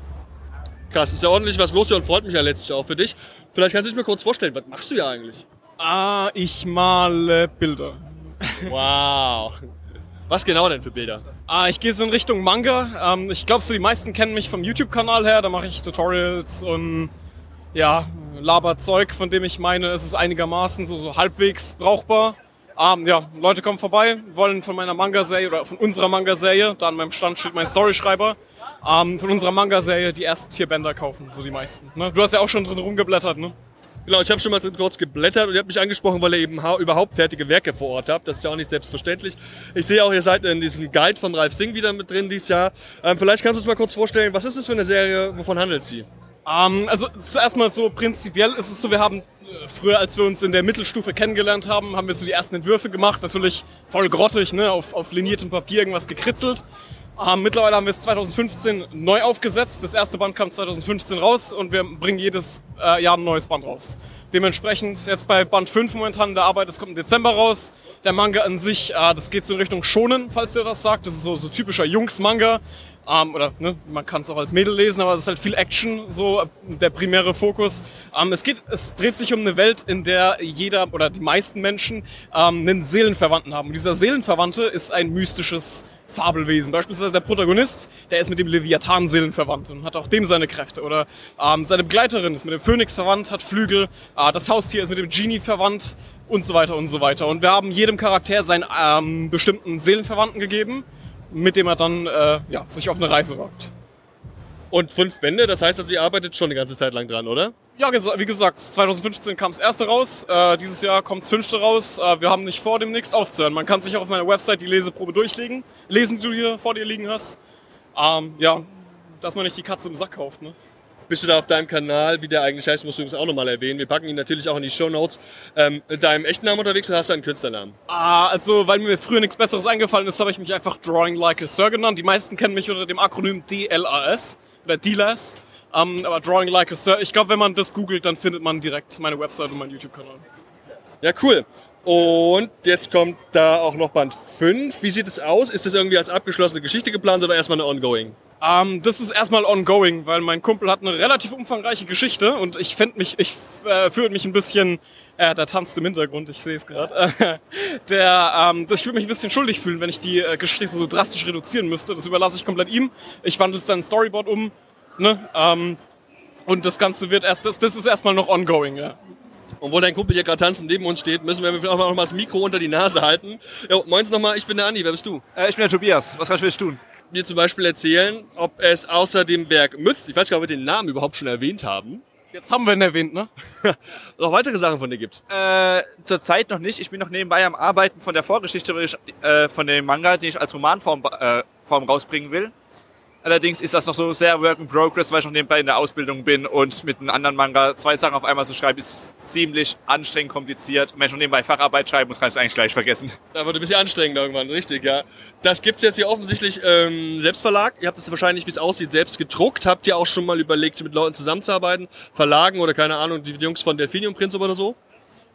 Krass, ist ja ordentlich was los hier und freut mich ja letztlich auch für dich. Vielleicht kannst du dich mir kurz vorstellen, was machst du ja eigentlich? Ah, ich male Bilder. Wow. Was genau denn für Bilder? Ah, ich gehe so in Richtung Manga. Ähm, ich glaube, so die meisten kennen mich vom YouTube-Kanal her. Da mache ich Tutorials und ja, Laberzeug, von dem ich meine, es ist einigermaßen so, so halbwegs brauchbar. Ähm, ja, Leute kommen vorbei, wollen von meiner Manga-Serie oder von unserer Manga-Serie, da an meinem Stand steht mein Storyschreiber, ähm, von unserer Manga-Serie die ersten vier Bänder kaufen, so die meisten. Ne? Du hast ja auch schon drin rumgeblättert, ne? Genau, ich habe schon mal kurz geblättert und ihr habt mich angesprochen, weil ihr eben überhaupt fertige Werke vor Ort habt. Das ist ja auch nicht selbstverständlich. Ich sehe auch, ihr seid in diesem Guide von Ralf Singh wieder mit drin dieses Jahr. Ähm, vielleicht kannst du uns mal kurz vorstellen, was ist das für eine Serie, wovon handelt sie? Ähm, also zuerst mal so prinzipiell ist es so, wir haben äh, früher, als wir uns in der Mittelstufe kennengelernt haben, haben wir so die ersten Entwürfe gemacht. Natürlich voll grottig, ne? auf, auf liniertem Papier irgendwas gekritzelt. Ähm, mittlerweile haben wir es 2015 neu aufgesetzt. Das erste Band kam 2015 raus und wir bringen jedes äh, Jahr ein neues Band raus. Dementsprechend jetzt bei Band 5 momentan der Arbeit, das kommt im Dezember raus. Der Manga an sich, äh, das geht so in Richtung Shonen, falls ihr was sagt. Das ist so, so typischer Jungs-Manga. Ähm, oder ne, man kann es auch als Mädel lesen, aber es ist halt viel Action, so der primäre Fokus. Ähm, es geht, es dreht sich um eine Welt, in der jeder oder die meisten Menschen ähm, einen Seelenverwandten haben. Und dieser Seelenverwandte ist ein mystisches Fabelwesen. Beispielsweise der Protagonist, der ist mit dem Leviathan seelenverwandt und hat auch dem seine Kräfte. Oder ähm, seine Begleiterin ist mit dem Phönix verwandt, hat Flügel. Äh, das Haustier ist mit dem Genie verwandt und so weiter und so weiter. Und wir haben jedem Charakter seinen ähm, bestimmten Seelenverwandten gegeben mit dem er dann äh, ja, sich auf eine Reise wagt. Und fünf Bände, das heißt, also ihr arbeitet schon eine ganze Zeit lang dran, oder? Ja, wie gesagt, 2015 kam das erste raus, äh, dieses Jahr kommt das fünfte raus. Äh, wir haben nicht vor, demnächst aufzuhören. Man kann sich auch auf meiner Website die Leseprobe durchlegen, lesen, die du hier vor dir liegen hast. Ähm, ja, dass man nicht die Katze im Sack kauft, ne? Bist du da auf deinem Kanal, wie der eigentlich heißt, musst du übrigens auch nochmal erwähnen. Wir packen ihn natürlich auch in die Show Notes. Ähm, deinem echten Namen unterwegs oder hast du einen Künstlernamen? Ah, also, weil mir früher nichts Besseres eingefallen ist, habe ich mich einfach Drawing Like a Sir genannt. Die meisten kennen mich unter dem Akronym DLAS oder DLAS. Um, aber Drawing Like a Sir, ich glaube, wenn man das googelt, dann findet man direkt meine Website und meinen YouTube-Kanal. Ja, cool. Und jetzt kommt da auch noch Band 5. Wie sieht es aus? Ist das irgendwie als abgeschlossene Geschichte geplant oder erstmal eine Ongoing? Ähm, das ist erstmal ongoing, weil mein Kumpel hat eine relativ umfangreiche Geschichte und ich fände mich, ich äh, fühlt mich ein bisschen, äh, der tanzt im Hintergrund, ich sehe es gerade. der, ähm, ich würde mich ein bisschen schuldig fühlen, wenn ich die äh, Geschichte so drastisch reduzieren müsste. Das überlasse ich komplett ihm. Ich wandle es dann in Storyboard um. Ne? Ähm, und das Ganze wird erst, das, das ist erstmal noch ongoing, ja. Und wo dein Kumpel hier gerade tanzend neben uns steht, müssen wir auch noch mal das Mikro unter die Nase halten. Jo, moins nochmal, ich bin der Andi, wer bist du? Äh, ich bin der Tobias. Was kann ich für dich tun? Mir zum Beispiel erzählen, ob es außer dem Werk Myth, ich weiß gar nicht, ob wir den Namen überhaupt schon erwähnt haben. Jetzt haben wir ihn erwähnt, ne? noch weitere Sachen von dir gibt. Äh, zurzeit noch nicht. Ich bin noch nebenbei am Arbeiten von der Vorgeschichte äh, von dem Manga, den ich als Romanform äh, Form rausbringen will. Allerdings ist das noch so sehr Work in Progress, weil ich noch nebenbei in der Ausbildung bin und mit einem anderen Manga zwei Sachen auf einmal zu schreiben, ist ziemlich anstrengend kompliziert. Und wenn ich noch nebenbei Facharbeit schreiben muss, kann ich es eigentlich gleich vergessen. Da wird ein bisschen anstrengend irgendwann, richtig, ja. Das gibt es jetzt hier offensichtlich ähm, Selbstverlag. Ihr habt es wahrscheinlich, wie es aussieht, selbst gedruckt. Habt ihr auch schon mal überlegt, mit Leuten zusammenzuarbeiten? Verlagen oder keine Ahnung, die Jungs von Delphinium Prinz oder so?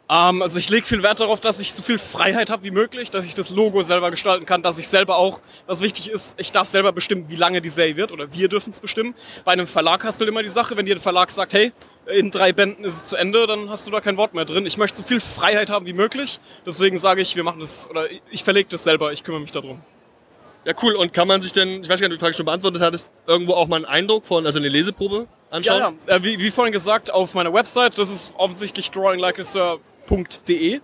Ähm, also ich lege viel Wert darauf, dass ich so viel Freiheit habe wie möglich, dass ich das Logo selber gestalten kann, dass ich selber auch, was wichtig ist, ich darf selber bestimmen, wie lange die Serie wird oder wir dürfen es bestimmen. Bei einem Verlag hast du immer die Sache, wenn dir ein Verlag sagt, hey, in drei Bänden ist es zu Ende, dann hast du da kein Wort mehr drin. Ich möchte so viel Freiheit haben wie möglich, deswegen sage ich, wir machen das, oder ich verlege das selber, ich kümmere mich darum. Ja, cool. Und kann man sich denn, ich weiß gar nicht, ob du die Frage schon beantwortet hattest, irgendwo auch mal einen Eindruck von, also eine Leseprobe anschauen? Ja, ja. Äh, wie, wie vorhin gesagt, auf meiner Website, das ist offensichtlich drawinglikeasir.de,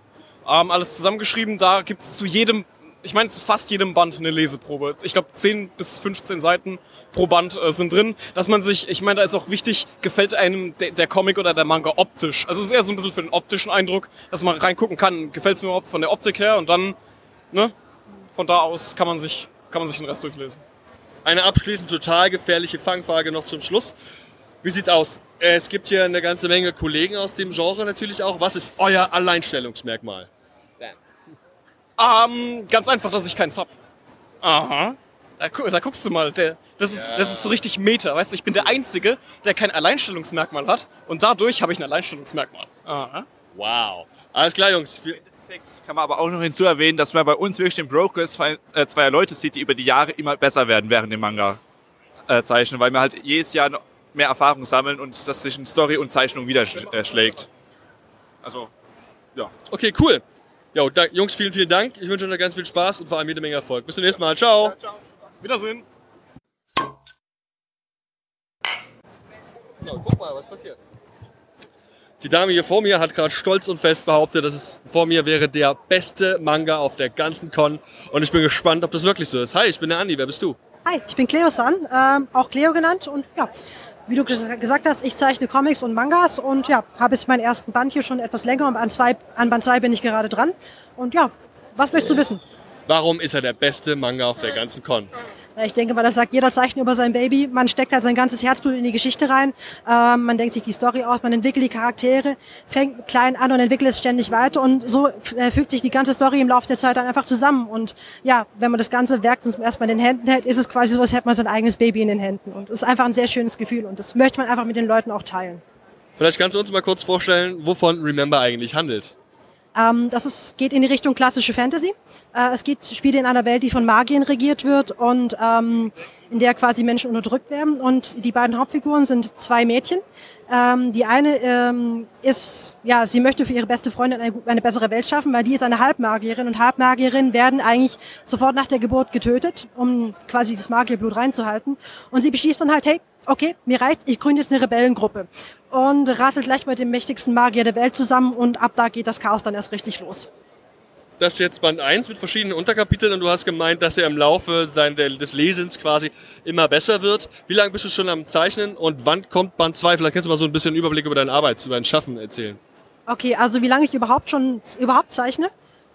ähm, alles zusammengeschrieben. Da gibt es zu jedem, ich meine zu fast jedem Band eine Leseprobe. Ich glaube 10 bis 15 Seiten pro Band äh, sind drin, dass man sich, ich meine, da ist auch wichtig, gefällt einem de, der Comic oder der Manga optisch. Also es ist eher so ein bisschen für den optischen Eindruck, dass man reingucken kann, gefällt es mir überhaupt von der Optik her und dann, ne, von da aus kann man sich, kann man sich den Rest durchlesen. Eine abschließend total gefährliche Fangfrage noch zum Schluss. Wie sieht's aus? Es gibt hier eine ganze Menge Kollegen aus dem Genre natürlich auch. Was ist euer Alleinstellungsmerkmal? Ähm, ganz einfach, dass ich keins hab. Aha. Da, gu- da guckst du mal, der, das, ist, das ist so richtig Meta, weißt du? Ich bin der Einzige, der kein Alleinstellungsmerkmal hat und dadurch habe ich ein Alleinstellungsmerkmal. Aha. Wow. Alles klar, Jungs. Viel- Kann man aber auch noch hinzu erwähnen, dass man bei uns wirklich den Progress zwei, äh, zweier Leute sieht, die über die Jahre immer besser werden während dem Manga äh, zeichnen, weil wir halt jedes Jahr noch mehr Erfahrung sammeln und das sich in Story und Zeichnung widerschlägt. Also, ja. Okay, cool. Jo, da, Jungs, vielen, vielen Dank. Ich wünsche euch ganz viel Spaß und vor allem jede Menge Erfolg. Bis zum nächsten Mal. Ciao. Wiedersehen. Genau, guck mal, was passiert. Die Dame hier vor mir hat gerade stolz und fest behauptet, dass es vor mir wäre der beste Manga auf der ganzen Con. Und ich bin gespannt, ob das wirklich so ist. Hi, ich bin der Andi. Wer bist du? Hi, ich bin Cleo San, ähm, auch Cleo genannt und ja, wie du ges- gesagt hast, ich zeichne Comics und Mangas und ja, habe jetzt meinen ersten Band hier schon etwas länger und an, zwei, an Band 2 bin ich gerade dran. Und ja, was möchtest du wissen? Warum ist er der beste Manga auf der ganzen Con? Ja, Ich denke mal, das sagt jeder Zeichner über sein Baby. Man steckt halt sein ganzes Herzblut in die Geschichte rein. Ähm, man denkt sich die Story aus, man entwickelt die Charaktere, fängt klein an und entwickelt es ständig weiter. Und so äh, fügt sich die ganze Story im Laufe der Zeit dann einfach zusammen. Und ja, wenn man das ganze Werk zum ersten Mal in den Händen hält, ist es quasi so, als hätte man sein eigenes Baby in den Händen. Und es ist einfach ein sehr schönes Gefühl. Und das möchte man einfach mit den Leuten auch teilen. Vielleicht kannst du uns mal kurz vorstellen, wovon Remember eigentlich handelt. Ähm, das ist, geht in die Richtung klassische Fantasy. Äh, es geht, spielt in einer Welt, die von Magiern regiert wird und ähm, in der quasi Menschen unterdrückt werden. Und die beiden Hauptfiguren sind zwei Mädchen. Ähm, die eine ähm, ist, ja, sie möchte für ihre beste Freundin eine, eine bessere Welt schaffen, weil die ist eine Halbmagierin und Halbmagierinnen werden eigentlich sofort nach der Geburt getötet, um quasi das Magierblut reinzuhalten. Und sie beschließt dann halt, hey, okay, mir reicht, ich gründe jetzt eine Rebellengruppe. Und rasselt gleich mit dem mächtigsten Magier der Welt zusammen und ab da geht das Chaos dann erst richtig los. Das ist jetzt Band 1 mit verschiedenen Unterkapiteln und du hast gemeint, dass er im Laufe sein, des Lesens quasi immer besser wird. Wie lange bist du schon am Zeichnen und wann kommt Band 2? Vielleicht kannst du mal so ein bisschen Überblick über deine Arbeit, über dein Schaffen erzählen. Okay, also wie lange ich überhaupt schon überhaupt zeichne?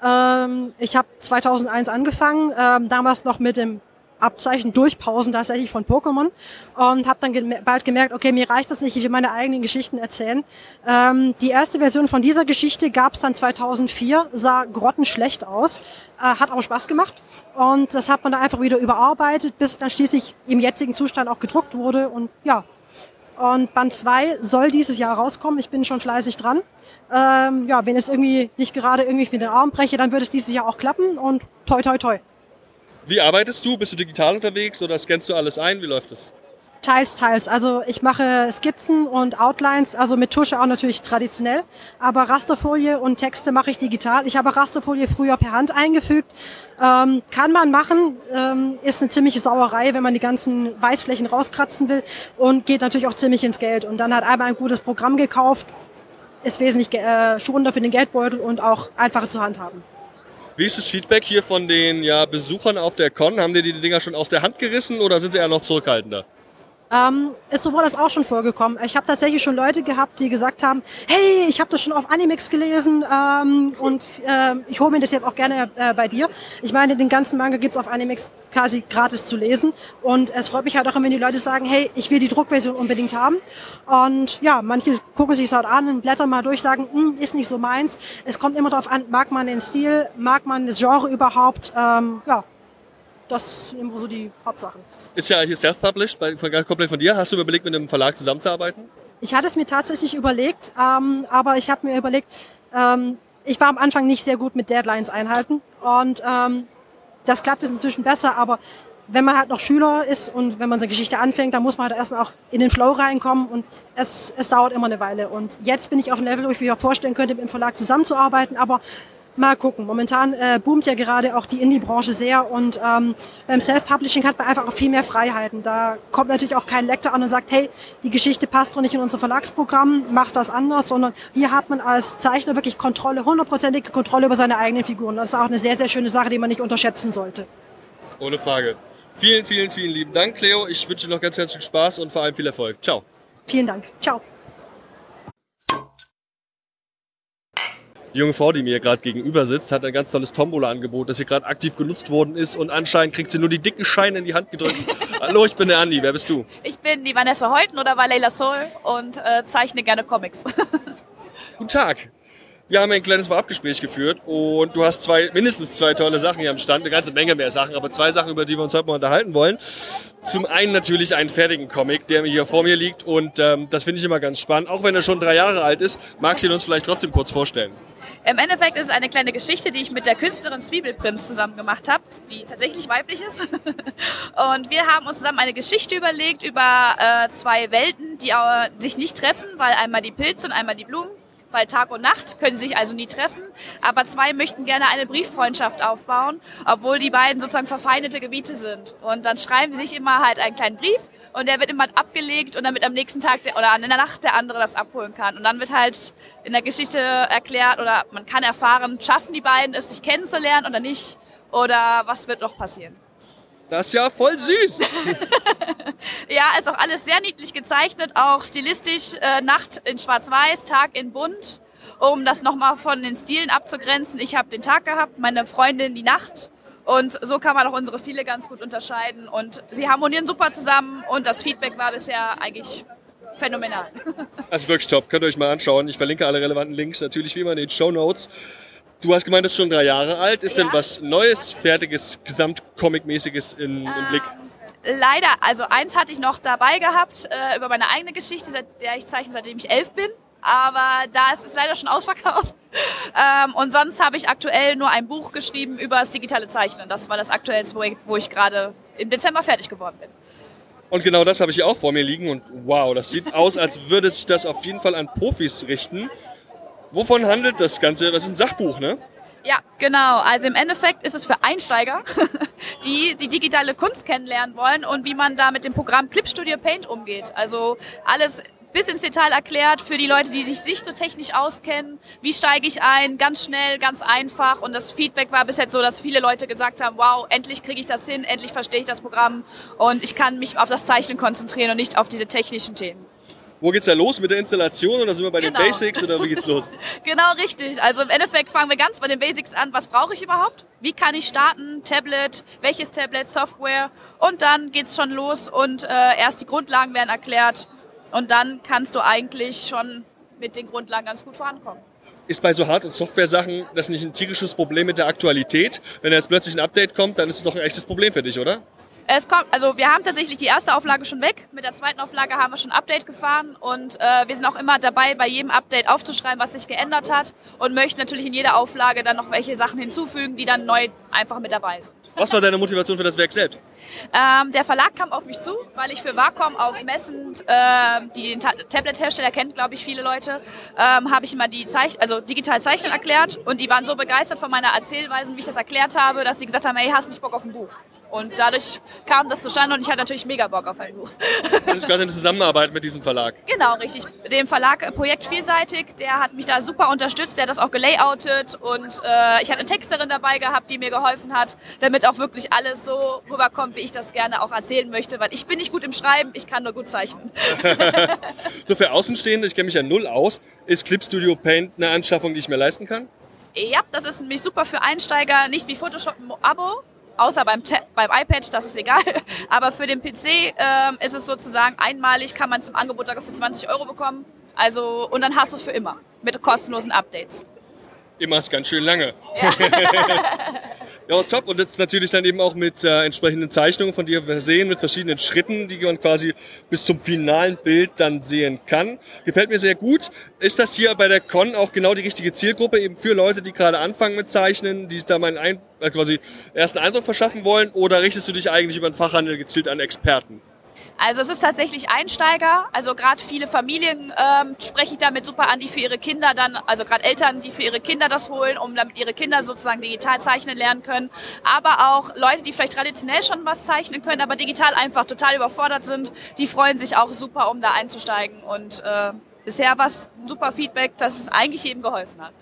Ähm, ich habe 2001 angefangen, ähm, damals noch mit dem Abzeichen durch Pausen tatsächlich von Pokémon und habe dann gem bald gemerkt, okay, mir reicht das nicht, ich will meine eigenen Geschichten erzählen. Ähm, die erste Version von dieser Geschichte gab es dann 2004, sah grottenschlecht aus, äh, hat aber Spaß gemacht und das hat man dann einfach wieder überarbeitet, bis dann schließlich im jetzigen Zustand auch gedruckt wurde und ja, und Band 2 soll dieses Jahr rauskommen. Ich bin schon fleißig dran. Ähm, ja, wenn es irgendwie nicht gerade irgendwie mit den Arm breche, dann wird es dieses Jahr auch klappen und toi toi toi. Wie arbeitest du? Bist du digital unterwegs oder scannst du alles ein? Wie läuft es? Teils, teils. Also ich mache Skizzen und Outlines, also mit Tusche auch natürlich traditionell, aber Rasterfolie und Texte mache ich digital. Ich habe Rasterfolie früher per Hand eingefügt. Ähm, kann man machen, ähm, ist eine ziemliche Sauerei, wenn man die ganzen Weißflächen rauskratzen will und geht natürlich auch ziemlich ins Geld. Und dann hat einmal ein gutes Programm gekauft, ist wesentlich äh, schonender für den Geldbeutel und auch einfacher zu handhaben. Wie ist das Feedback hier von den ja, Besuchern auf der Con? Haben dir die Dinger schon aus der Hand gerissen oder sind sie eher noch zurückhaltender? Ähm, ist sowohl das auch schon vorgekommen. Ich habe tatsächlich schon Leute gehabt, die gesagt haben, hey, ich habe das schon auf Animix gelesen ähm, und ähm, ich hole mir das jetzt auch gerne äh, bei dir. Ich meine, den ganzen Manga gibt's auf Animix quasi gratis zu lesen und es freut mich halt auch, wenn die Leute sagen, hey, ich will die Druckversion unbedingt haben. Und ja, manche gucken sich halt an, blättern mal durch, sagen, hm, ist nicht so meins. Es kommt immer darauf an, mag man den Stil, mag man das Genre überhaupt. Ähm, ja, das sind immer so die Hauptsachen. Ist ja hier self-published, komplett von dir. Hast du überlegt, mit einem Verlag zusammenzuarbeiten? Ich hatte es mir tatsächlich überlegt, ähm, aber ich habe mir überlegt, ähm, ich war am Anfang nicht sehr gut mit Deadlines einhalten und ähm, das klappt jetzt inzwischen besser, aber wenn man halt noch Schüler ist und wenn man so eine Geschichte anfängt, dann muss man halt erstmal auch in den Flow reinkommen und es, es dauert immer eine Weile. Und jetzt bin ich auf einem Level, wo ich mir auch vorstellen könnte, mit dem Verlag zusammenzuarbeiten, aber mal gucken. Momentan äh, boomt ja gerade auch die Indie-Branche sehr und ähm, beim Self-Publishing hat man einfach auch viel mehr Freiheiten. Da kommt natürlich auch kein Lektor an und sagt, hey, die Geschichte passt doch nicht in unser Verlagsprogramm, mach das anders, sondern hier hat man als Zeichner wirklich Kontrolle, hundertprozentige Kontrolle über seine eigenen Figuren. Das ist auch eine sehr, sehr schöne Sache, die man nicht unterschätzen sollte. Ohne Frage. Vielen, vielen, vielen lieben Dank, Cleo. Ich wünsche dir noch ganz, ganz viel Spaß und vor allem viel Erfolg. Ciao. Vielen Dank. Ciao. Die junge Frau, die mir gerade gegenüber sitzt, hat ein ganz tolles Tombola-Angebot, das hier gerade aktiv genutzt worden ist und anscheinend kriegt sie nur die dicken Scheine in die Hand gedrückt. Hallo, ich bin der Andi. Wer bist du? Ich bin die Vanessa Heuten oder Valela Soul und äh, zeichne gerne Comics. Guten Tag. Wir haben ein kleines Vorabgespräch geführt und du hast zwei, mindestens zwei tolle Sachen hier am Stand, eine ganze Menge mehr Sachen, aber zwei Sachen, über die wir uns heute mal unterhalten wollen. Zum einen natürlich einen fertigen Comic, der hier vor mir liegt und ähm, das finde ich immer ganz spannend. Auch wenn er schon drei Jahre alt ist, magst du ihn uns vielleicht trotzdem kurz vorstellen? Im Endeffekt ist es eine kleine Geschichte, die ich mit der Künstlerin Zwiebelprinz zusammen gemacht habe, die tatsächlich weiblich ist. Und wir haben uns zusammen eine Geschichte überlegt über äh, zwei Welten, die äh, sich nicht treffen, weil einmal die Pilze und einmal die Blumen weil Tag und Nacht können sie sich also nie treffen. Aber zwei möchten gerne eine Brieffreundschaft aufbauen, obwohl die beiden sozusagen verfeindete Gebiete sind. Und dann schreiben sie sich immer halt einen kleinen Brief und der wird immer abgelegt und damit am nächsten Tag der, oder in der Nacht der andere das abholen kann. Und dann wird halt in der Geschichte erklärt oder man kann erfahren, schaffen die beiden es, sich kennenzulernen oder nicht? Oder was wird noch passieren? Das ist ja voll süß. Ja, ist auch alles sehr niedlich gezeichnet, auch stilistisch äh, Nacht in Schwarz-Weiß, Tag in Bunt, um das nochmal von den Stilen abzugrenzen. Ich habe den Tag gehabt, meine Freundin die Nacht. Und so kann man auch unsere Stile ganz gut unterscheiden. Und sie harmonieren super zusammen und das Feedback war bisher eigentlich phänomenal. Also wirklich top. Könnt ihr euch mal anschauen. Ich verlinke alle relevanten Links natürlich wie immer in den Show Notes. Du hast gemeint, das ist schon drei Jahre alt. Ist denn was Neues, Fertiges, Gesamtcomic-mäßiges in, im Blick? Leider, also eins hatte ich noch dabei gehabt äh, über meine eigene Geschichte, seit der ich zeichne, seitdem ich elf bin. Aber da ist es leider schon ausverkauft. Ähm, und sonst habe ich aktuell nur ein Buch geschrieben über das digitale Zeichnen. Das war das aktuellste Projekt, wo ich gerade im Dezember fertig geworden bin. Und genau das habe ich hier auch vor mir liegen. Und wow, das sieht aus, als würde sich das auf jeden Fall an Profis richten. Wovon handelt das Ganze? Das ist ein Sachbuch, ne? Ja, genau. Also im Endeffekt ist es für Einsteiger, die die digitale Kunst kennenlernen wollen und wie man da mit dem Programm Clip Studio Paint umgeht. Also alles bis ins Detail erklärt für die Leute, die sich nicht so technisch auskennen. Wie steige ich ein? Ganz schnell, ganz einfach. Und das Feedback war bis jetzt so, dass viele Leute gesagt haben, wow, endlich kriege ich das hin, endlich verstehe ich das Programm und ich kann mich auf das Zeichnen konzentrieren und nicht auf diese technischen Themen. Wo geht's da los mit der Installation oder sind wir bei Genau. den Basics oder wie geht's los? Genau richtig. Also im Endeffekt fangen wir ganz bei den Basics an. Was brauche ich überhaupt? Wie kann ich starten? Tablet, welches Tablet, Software? Und dann geht's schon los und äh, erst die Grundlagen werden erklärt und dann kannst du eigentlich schon mit den Grundlagen ganz gut vorankommen. Ist bei so Hard- und Software-Sachen das nicht ein tierisches Problem mit der Aktualität? Wenn jetzt plötzlich ein Update kommt, dann ist es doch ein echtes Problem für dich, oder? Es kommt, also wir haben tatsächlich die erste Auflage schon weg. Mit der zweiten Auflage haben wir schon ein Update gefahren und äh, wir sind auch immer dabei, bei jedem Update aufzuschreiben, was sich geändert hat und möchten natürlich in jeder Auflage dann noch welche Sachen hinzufügen, die dann neu einfach mit dabei sind. Was war deine Motivation für das Werk selbst? Ähm, der Verlag kam auf mich zu, weil ich für Wacom auf Messen, äh, die den Ta Tablet-Hersteller kennt, glaube ich, viele Leute, ähm, habe ich immer die Zeich also digital Zeichnen erklärt und die waren so begeistert von meiner Erzählweise, und wie ich das erklärt habe, dass sie gesagt haben, hey, hast nicht Bock auf ein Buch? Und dadurch kam das zustande und ich hatte natürlich mega Bock auf ein Buch. Das ist quasi eine Zusammenarbeit mit diesem Verlag. Genau, richtig. Dem Verlag äh, Projekt Vielseitig, der hat mich da super unterstützt, der hat das auch gelayoutet und äh, ich hatte eine Texterin dabei gehabt, die mir geholfen hat, damit auch wirklich alles so rüberkommt, wie ich das gerne auch erzählen möchte, weil ich bin nicht gut im Schreiben, ich kann nur gut zeichnen. So für Außenstehende, ich kenne mich ja null aus, ist Clip Studio Paint eine Anschaffung, die ich mir leisten kann? Ja, das ist nämlich super für Einsteiger, nicht wie Photoshop ein Abo, außer beim, beim iPad, das ist egal. Aber für den PC ähm, ist es sozusagen einmalig, kann man zum Angebot dafür für 20 Euro bekommen. Also, und dann hast du es für immer mit kostenlosen Updates. Immer ist ganz schön lange. Ja, top. Und jetzt natürlich dann eben auch mit äh, entsprechenden Zeichnungen von dir versehen, mit verschiedenen Schritten, die man quasi bis zum finalen Bild dann sehen kann. Gefällt mir sehr gut. Ist das hier bei der Con auch genau die richtige Zielgruppe, eben für Leute, die gerade anfangen mit Zeichnen, die sich da mal einen Ein äh, quasi ersten Eindruck verschaffen wollen? Oder richtest du dich eigentlich über den Fachhandel gezielt an Experten? Also es ist tatsächlich Einsteiger. Also gerade viele Familien ähm, spreche ich damit super an, die für ihre Kinder dann, also gerade Eltern, die für ihre Kinder das holen, um damit ihre Kinder sozusagen digital zeichnen lernen können. Aber auch Leute, die vielleicht traditionell schon was zeichnen können, aber digital einfach total überfordert sind, die freuen sich auch super, um da einzusteigen. Und äh, bisher war es super Feedback, dass es eigentlich jedem geholfen hat.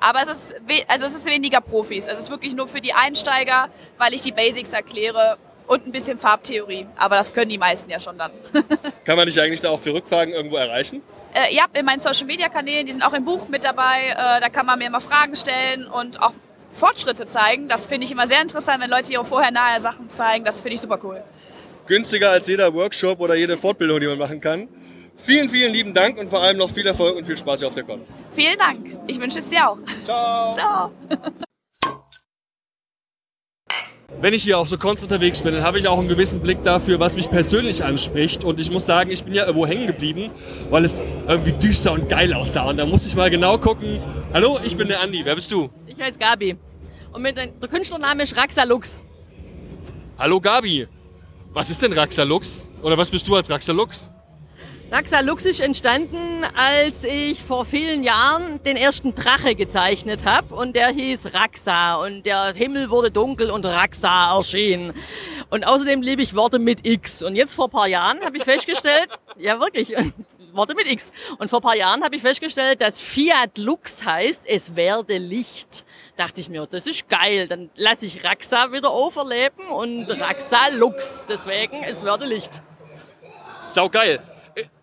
Aber es ist, also es ist weniger Profis. Es ist wirklich nur für die Einsteiger, weil ich die Basics erkläre und ein bisschen Farbtheorie. Aber das können die meisten ja schon dann. Kann man dich eigentlich da auch für Rückfragen irgendwo erreichen? Äh, ja, in meinen Social Media Kanälen, die sind auch im Buch mit dabei. Äh, da kann man mir immer Fragen stellen und auch Fortschritte zeigen. Das finde ich immer sehr interessant, wenn Leute hier vorher nahe Sachen zeigen. Das finde ich super cool. Günstiger als jeder Workshop oder jede Fortbildung, die man machen kann. Vielen, vielen lieben Dank und vor allem noch viel Erfolg und viel Spaß hier auf der Con. Vielen Dank. Ich wünsche es dir auch. Ciao. Ciao. Wenn ich hier auf so Cons unterwegs bin, dann habe ich auch einen gewissen Blick dafür, was mich persönlich anspricht. Und ich muss sagen, ich bin ja irgendwo hängen geblieben, weil es irgendwie düster und geil aussah. Und da muss ich mal genau gucken. Hallo, ich bin der Andi. Wer bist du? Ich heiße Gabi. Und mit der Künstlername ist Raxalux. Hallo Gabi. Was ist denn Raxalux? Oder was bist du als Raxalux? Raxalux ist entstanden, als ich vor vielen Jahren den ersten Drache gezeichnet habe und der hieß Raxa und der Himmel wurde dunkel und Raxa erschien. Und außerdem liebe ich Worte mit X. Und jetzt vor paar Jahren habe ich festgestellt, ja wirklich, Worte mit X. Und vor paar Jahren habe ich festgestellt, dass Fiat Lux heißt, es werde Licht. Dachte ich mir, das ist geil. Dann lasse ich Raxa wieder auferleben und Raxa Lux. Deswegen, es werde Licht. Sau geil.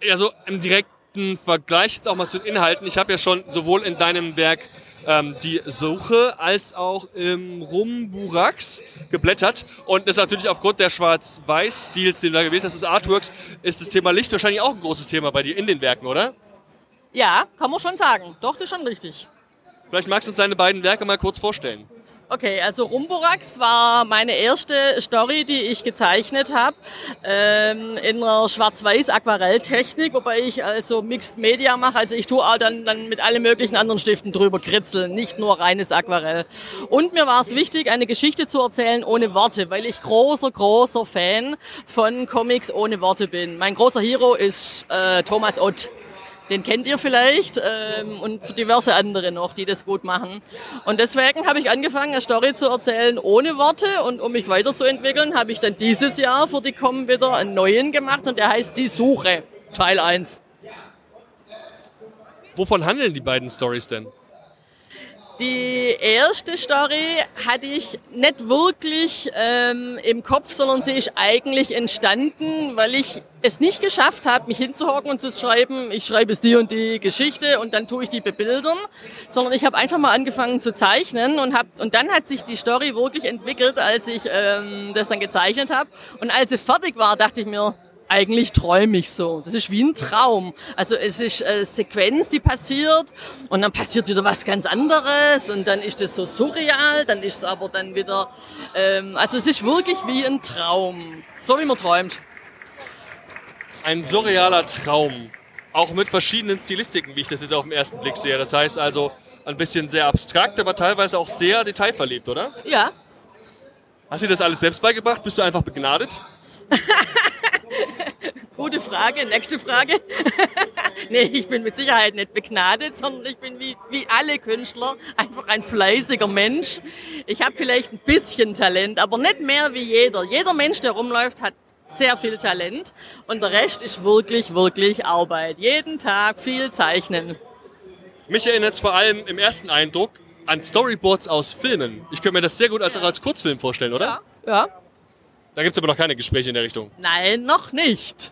Also im direkten Vergleich jetzt auch mal zu den Inhalten. Ich habe ja schon sowohl in deinem Werk ähm, die Suche als auch im Rumburax geblättert. Und das ist natürlich aufgrund der Schwarz-Weiß-Stils, den du da gewählt hast, des Artworks, ist das Thema Licht wahrscheinlich auch ein großes Thema bei dir in den Werken, oder? Ja, kann man schon sagen. Doch, das ist schon richtig. Vielleicht magst du uns deine beiden Werke mal kurz vorstellen. Okay, also Rumborax war meine erste Story, die ich gezeichnet habe, ähm, in einer Schwarz-Weiß-Aquarelltechnik, wobei ich also Mixed Media mache. Also ich tue auch dann, dann mit allen möglichen anderen Stiften drüber kritzeln, nicht nur reines Aquarell. Und mir war es wichtig, eine Geschichte zu erzählen ohne Worte, weil ich großer, großer Fan von Comics ohne Worte bin. Mein großer Hero ist äh, Thomas Ott. Den kennt ihr vielleicht ähm, und diverse andere noch, die das gut machen. Und deswegen habe ich angefangen, eine Story zu erzählen ohne Worte. Und um mich weiterzuentwickeln, habe ich dann dieses Jahr für die Com wieder einen neuen gemacht und der heißt Die Suche, Teil 1. Wovon handeln die beiden Stories denn? Die erste Story hatte ich nicht wirklich ähm, im Kopf, sondern sie ist eigentlich entstanden, weil ich es nicht geschafft habe, mich hinzuhocken und zu schreiben, ich schreibe es die und die Geschichte und dann tue ich die bebildern, sondern ich habe einfach mal angefangen zu zeichnen und hab, und dann hat sich die Story wirklich entwickelt, als ich ähm, das dann gezeichnet habe. Und als sie fertig war, dachte ich mir, eigentlich träume ich so. Das ist wie ein Traum. Also es ist eine Sequenz, die passiert und dann passiert wieder was ganz anderes und dann ist es so surreal, dann ist es aber dann wieder, ähm, also es ist wirklich wie ein Traum, so wie man träumt. Ein surrealer Traum, auch mit verschiedenen Stilistiken, wie ich das jetzt auf den ersten Blick sehe. Das heißt also ein bisschen sehr abstrakt, aber teilweise auch sehr detailverliebt, oder? Ja. Hast du dir das alles selbst beigebracht? Bist du einfach begnadet? Gute Frage. Nächste Frage. nee, ich bin mit Sicherheit nicht begnadet, sondern ich bin wie, wie alle Künstler einfach ein fleißiger Mensch. Ich habe vielleicht ein bisschen Talent, aber nicht mehr wie jeder. Jeder Mensch, der rumläuft, hat sehr viel Talent und der Rest ist wirklich, wirklich Arbeit. Jeden Tag viel zeichnen. Mich erinnert es vor allem im ersten Eindruck an Storyboards aus Filmen. Ich könnte mir das sehr gut als, auch als Kurzfilm vorstellen, oder? Ja. ja. Da gibt es aber noch keine Gespräche in der Richtung. Nein, noch nicht.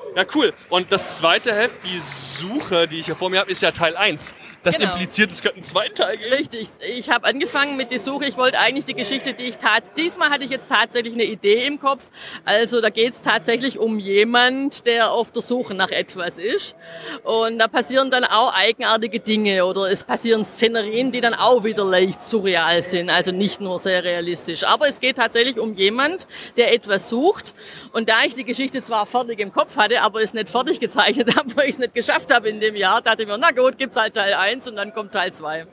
Ja, cool. Und das zweite Heft, die Suche, die ich hier vor mir habe, ist ja Teil 1. Das Genau. impliziert, es könnte einen zweiten Teil geben. Richtig. Ich habe angefangen mit der Suche. Ich wollte eigentlich die Geschichte, die ich tat. Diesmal hatte ich jetzt tatsächlich eine Idee im Kopf. Also da geht es tatsächlich um jemand, der auf der Suche nach etwas ist. Und da passieren dann auch eigenartige Dinge oder es passieren Szenerien, die dann auch wieder leicht surreal sind. Also nicht nur sehr realistisch. Aber es geht tatsächlich um jemand, der etwas sucht. Und da ich die Geschichte zwar fertig im Kopf hatte, aber es nicht fertig gezeichnet habe, weil ich es nicht geschafft habe in dem Jahr, dachte ich mir, na gut, gibt's halt Teil 1 und dann kommt Teil 2.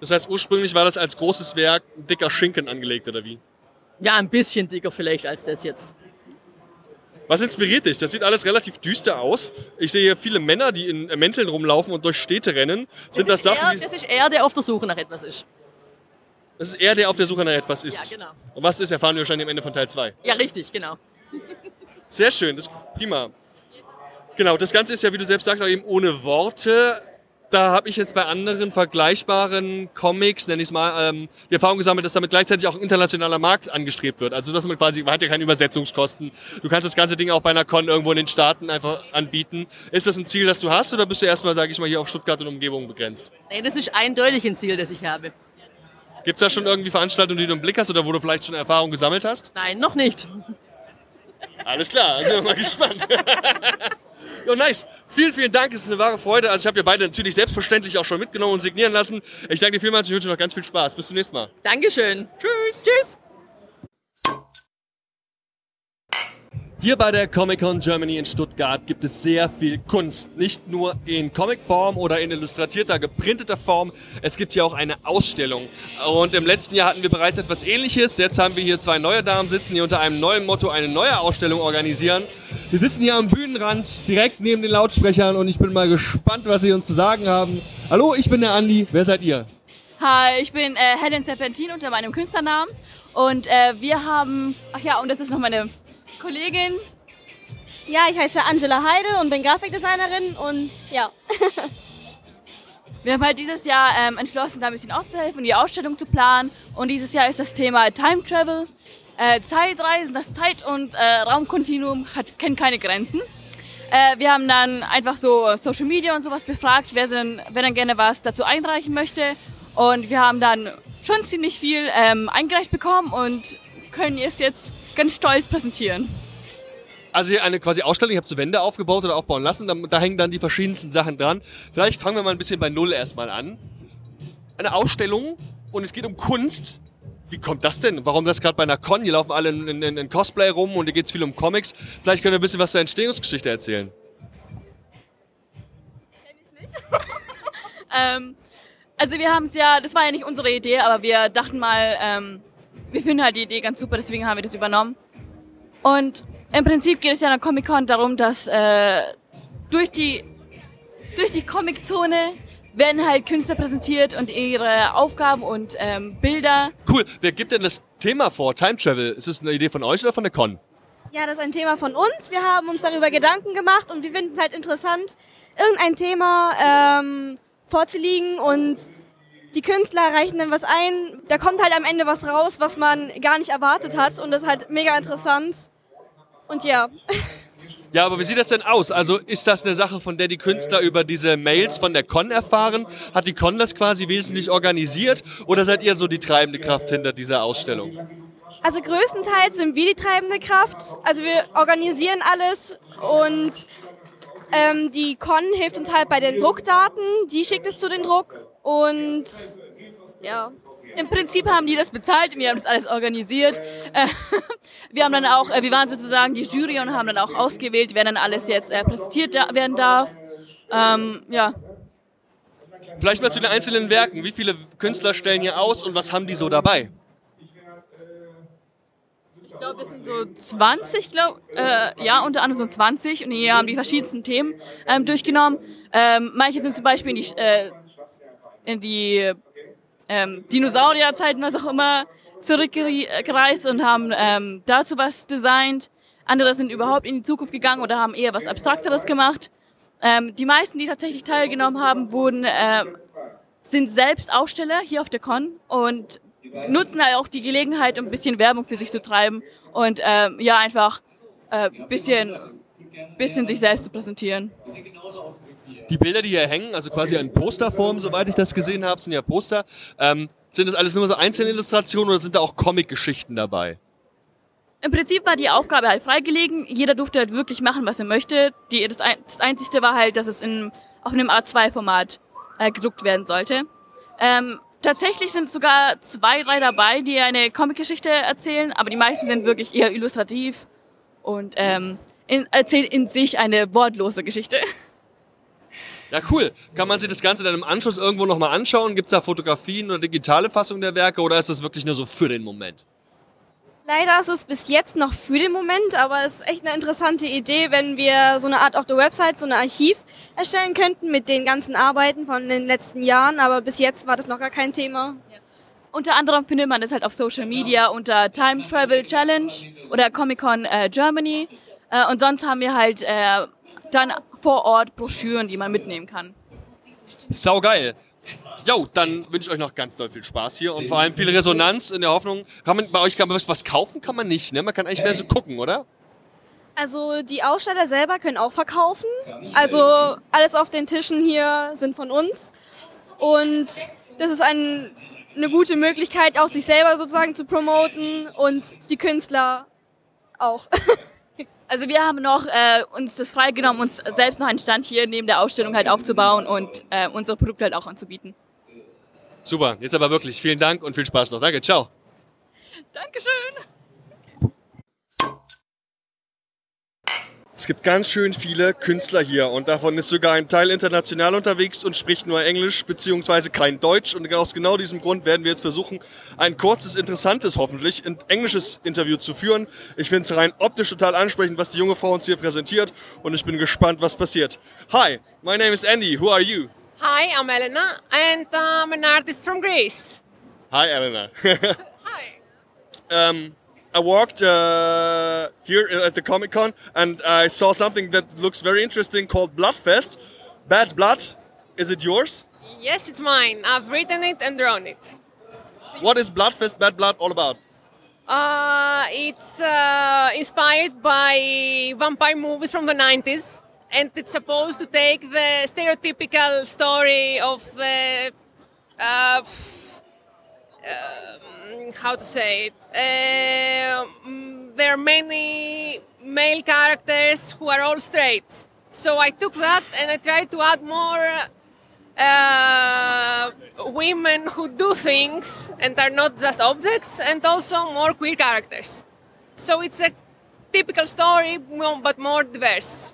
Das heißt, ursprünglich war das als großes Werk ein dicker Schinken angelegt, oder wie? Ja, ein bisschen dicker vielleicht als das jetzt. Was inspiriert dich? Das sieht alles relativ düster aus. Ich sehe hier viele Männer, die in Mänteln rumlaufen und durch Städte rennen. Sind das, ist Sachen, er, die, das ist er, der auf der Suche nach etwas ist. das ist er, der auf der Suche nach etwas ist. Ja, genau. Und was ist, erfahren wir wahrscheinlich am Ende von Teil 2. Ja, richtig, genau. Sehr schön, das ist prima. Genau, das Ganze ist ja, wie du selbst sagst, auch eben ohne Worte. Da habe ich jetzt bei anderen vergleichbaren Comics, nenne ich es mal, ähm, die Erfahrung gesammelt, dass damit gleichzeitig auch ein internationaler Markt angestrebt wird. Also dass man quasi, man hat ja keine Übersetzungskosten. Du kannst das ganze Ding auch bei einer Con irgendwo in den Staaten einfach anbieten. Ist das ein Ziel, das du hast, oder bist du erstmal, sage ich mal, hier auf Stuttgart und Umgebung begrenzt? Nee, das ist eindeutig ein Ziel, das ich habe. Gibt es da schon irgendwie Veranstaltungen, die du im Blick hast oder wo du vielleicht schon Erfahrung gesammelt hast? Nein, noch nicht. Alles klar, sind wir mal gespannt. Jo, nice. Vielen, vielen Dank. Es ist eine wahre Freude. Also ich habe ihr beide natürlich selbstverständlich auch schon mitgenommen und signieren lassen. Ich danke dir vielmals. Ich wünsche noch ganz viel Spaß. Bis zum nächsten Mal. Dankeschön. Tschüss. Tschüss. Hier bei der Comic-Con Germany in Stuttgart gibt es sehr viel Kunst. Nicht nur in Comicform oder in illustratierter, geprinteter Form. Es gibt hier auch eine Ausstellung. Und im letzten Jahr hatten wir bereits etwas ähnliches. Jetzt haben wir hier zwei neue Damen sitzen, die unter einem neuen Motto eine neue Ausstellung organisieren. Wir sitzen hier am Bühnenrand, direkt neben den Lautsprechern und ich bin mal gespannt, was sie uns zu sagen haben. Hallo, ich bin der Andi. Wer seid ihr? Hi, ich bin äh, Helen Serpentin unter meinem Künstlernamen und äh, wir haben, ach ja, und das ist noch meine Kollegin. Ja, ich heiße Angela Heide und bin Grafikdesignerin und ja. Wir haben halt dieses Jahr ähm, entschlossen, da ein bisschen auszuhelfen, die Ausstellung zu planen. Und dieses Jahr ist das Thema Time Travel, äh, Zeitreisen, das Zeit- und äh, Raumkontinuum hat, kennt keine Grenzen. Äh, wir haben dann einfach so Social Media und sowas befragt, wer, denn, wer dann gerne was dazu einreichen möchte. Und wir haben dann schon ziemlich viel ähm, eingereicht bekommen und können es jetzt ganz stolz präsentieren. Also hier eine quasi Ausstellung, ihr habt so Wände aufgebaut oder aufbauen lassen, da, da hängen dann die verschiedensten Sachen dran. Vielleicht fangen wir mal ein bisschen bei Null erstmal an. Eine Ausstellung und es geht um Kunst. Wie kommt das denn? Warum das gerade bei einer Con? Hier laufen alle in, in, in Cosplay rum und hier geht es viel um Comics. Vielleicht könnt ihr ein bisschen was zur Entstehungsgeschichte erzählen. Ähm, also wir haben es ja, das war ja nicht unsere Idee, aber wir dachten mal, ähm, wir finden halt die Idee ganz super, deswegen haben wir das übernommen. Und im Prinzip geht es ja an der Comic-Con darum, dass äh, durch die, durch die Comic-Zone werden halt Künstler präsentiert und ihre Aufgaben und ähm, Bilder. Cool. Wer gibt denn das Thema vor? Time Travel. Ist es eine Idee von euch oder von der Con? Ja, das ist ein Thema von uns. Wir haben uns darüber Gedanken gemacht und wir finden es halt interessant, irgendein Thema ähm, vorzulegen und die Künstler reichen dann was ein. Da kommt halt am Ende was raus, was man gar nicht erwartet hat und das ist halt mega interessant. Und ja. Ja, aber wie sieht das denn aus? Also ist das eine Sache, von der die Künstler über diese Mails von der Con erfahren? Hat die Con das quasi wesentlich organisiert? Oder seid ihr so die treibende Kraft hinter dieser Ausstellung? Also größtenteils sind wir die treibende Kraft. Also wir organisieren alles und ähm, die Con hilft uns halt bei den Druckdaten. Die schickt es zu den Druck und ja. Im Prinzip haben die das bezahlt, wir haben das alles organisiert. Äh, wir haben dann auch, äh, wir waren sozusagen die Jury und haben dann auch ausgewählt, wer dann alles jetzt äh, präsentiert werden darf. Ähm, ja. Vielleicht mal zu den einzelnen Werken. Wie viele Künstler stellen hier aus und was haben die so dabei? Ich glaube, es sind so 20, glaub, äh, ja, unter anderem so 20 und hier haben die verschiedensten Themen ähm, durchgenommen. Ähm, manche sind zum Beispiel in die, äh, in die ähm, Dinosaurierzeiten, was auch immer, zurückgereist und haben ähm, dazu was designt. Andere sind überhaupt in die Zukunft gegangen oder haben eher was Abstrakteres gemacht. Ähm, die meisten, die tatsächlich teilgenommen haben, wurden, ähm, sind selbst Aussteller hier auf der Con und nutzen halt auch die Gelegenheit, um ein bisschen Werbung für sich zu treiben und ähm, ja, einfach ein äh, bisschen bisschen sich selbst zu präsentieren. Die Bilder, die hier hängen, also quasi in Posterform, soweit ich das gesehen habe, sind ja Poster. Ähm, sind das alles nur so einzelne Illustrationen oder sind da auch Comic-Geschichten dabei? Im Prinzip war die Aufgabe halt freigelegen. Jeder durfte halt wirklich machen, was er möchte. Die, das, ein, das Einzige war halt, dass es in, auf einem A2-Format äh, gedruckt werden sollte. Ähm, tatsächlich sind sogar zwei, drei dabei, die eine Comic-Geschichte erzählen, aber die meisten sind wirklich eher illustrativ und ähm, in, erzählen in sich eine wortlose Geschichte. Ja, cool. Kann man sich das Ganze dann im Anschluss irgendwo nochmal anschauen? Gibt es da Fotografien oder digitale Fassung der Werke oder ist das wirklich nur so für den Moment? Leider ist es bis jetzt noch für den Moment, aber es ist echt eine interessante Idee, wenn wir so eine Art auf der Website, so ein Archiv erstellen könnten mit den ganzen Arbeiten von den letzten Jahren, aber bis jetzt war das noch gar kein Thema. Unter anderem findet man es halt auf Social Media unter Time Travel Challenge oder Comic Con äh, Germany. Äh, und sonst haben wir halt äh, dann vor Ort Broschüren, die man mitnehmen kann. Sau geil. Jo, dann wünsche ich euch noch ganz doll viel Spaß hier und vor allem viel Resonanz in der Hoffnung. Kann man bei euch kann man was, was kaufen? Kann man nicht, ne? Man kann eigentlich mehr so gucken, oder? Also die Aussteller selber können auch verkaufen. Also alles auf den Tischen hier sind von uns. Und das ist ein, eine gute Möglichkeit, auch sich selber sozusagen zu promoten und die Künstler auch. Also wir haben noch äh, uns das freigenommen, uns selbst noch einen Stand hier neben der Ausstellung halt aufzubauen und äh, unsere Produkte halt auch anzubieten. Super, jetzt aber wirklich vielen Dank und viel Spaß noch. Danke, ciao. Dankeschön. Es gibt ganz schön viele Künstler hier und davon ist sogar ein Teil international unterwegs und spricht nur Englisch beziehungsweise kein Deutsch. Und aus genau diesem Grund werden wir jetzt versuchen, ein kurzes, interessantes, hoffentlich, englisches Interview zu führen. Ich finde es rein optisch total ansprechend, was die junge Frau uns hier präsentiert und ich bin gespannt, was passiert. Hi, my name is Andy. Who are you? Hi, I'm Elena, and I'm an artist from Greece. Hi, Elena. Hi. Um, I walked uh, here at the Comic Con and I saw something that looks very interesting called Bloodfest. Bad Blood. Is it yours? Yes, it's mine. I've written it and drawn it. What is Bloodfest Bad Blood all about? Uh, it's uh, inspired by vampire movies from the 90s, and it's supposed to take the stereotypical story of the. Uh, um, how to say it? Um, there are many male characters who are all straight. So I took that and I tried to add more uh, women who do things and are not just objects, and also more queer characters. So it's a typical story, but more diverse.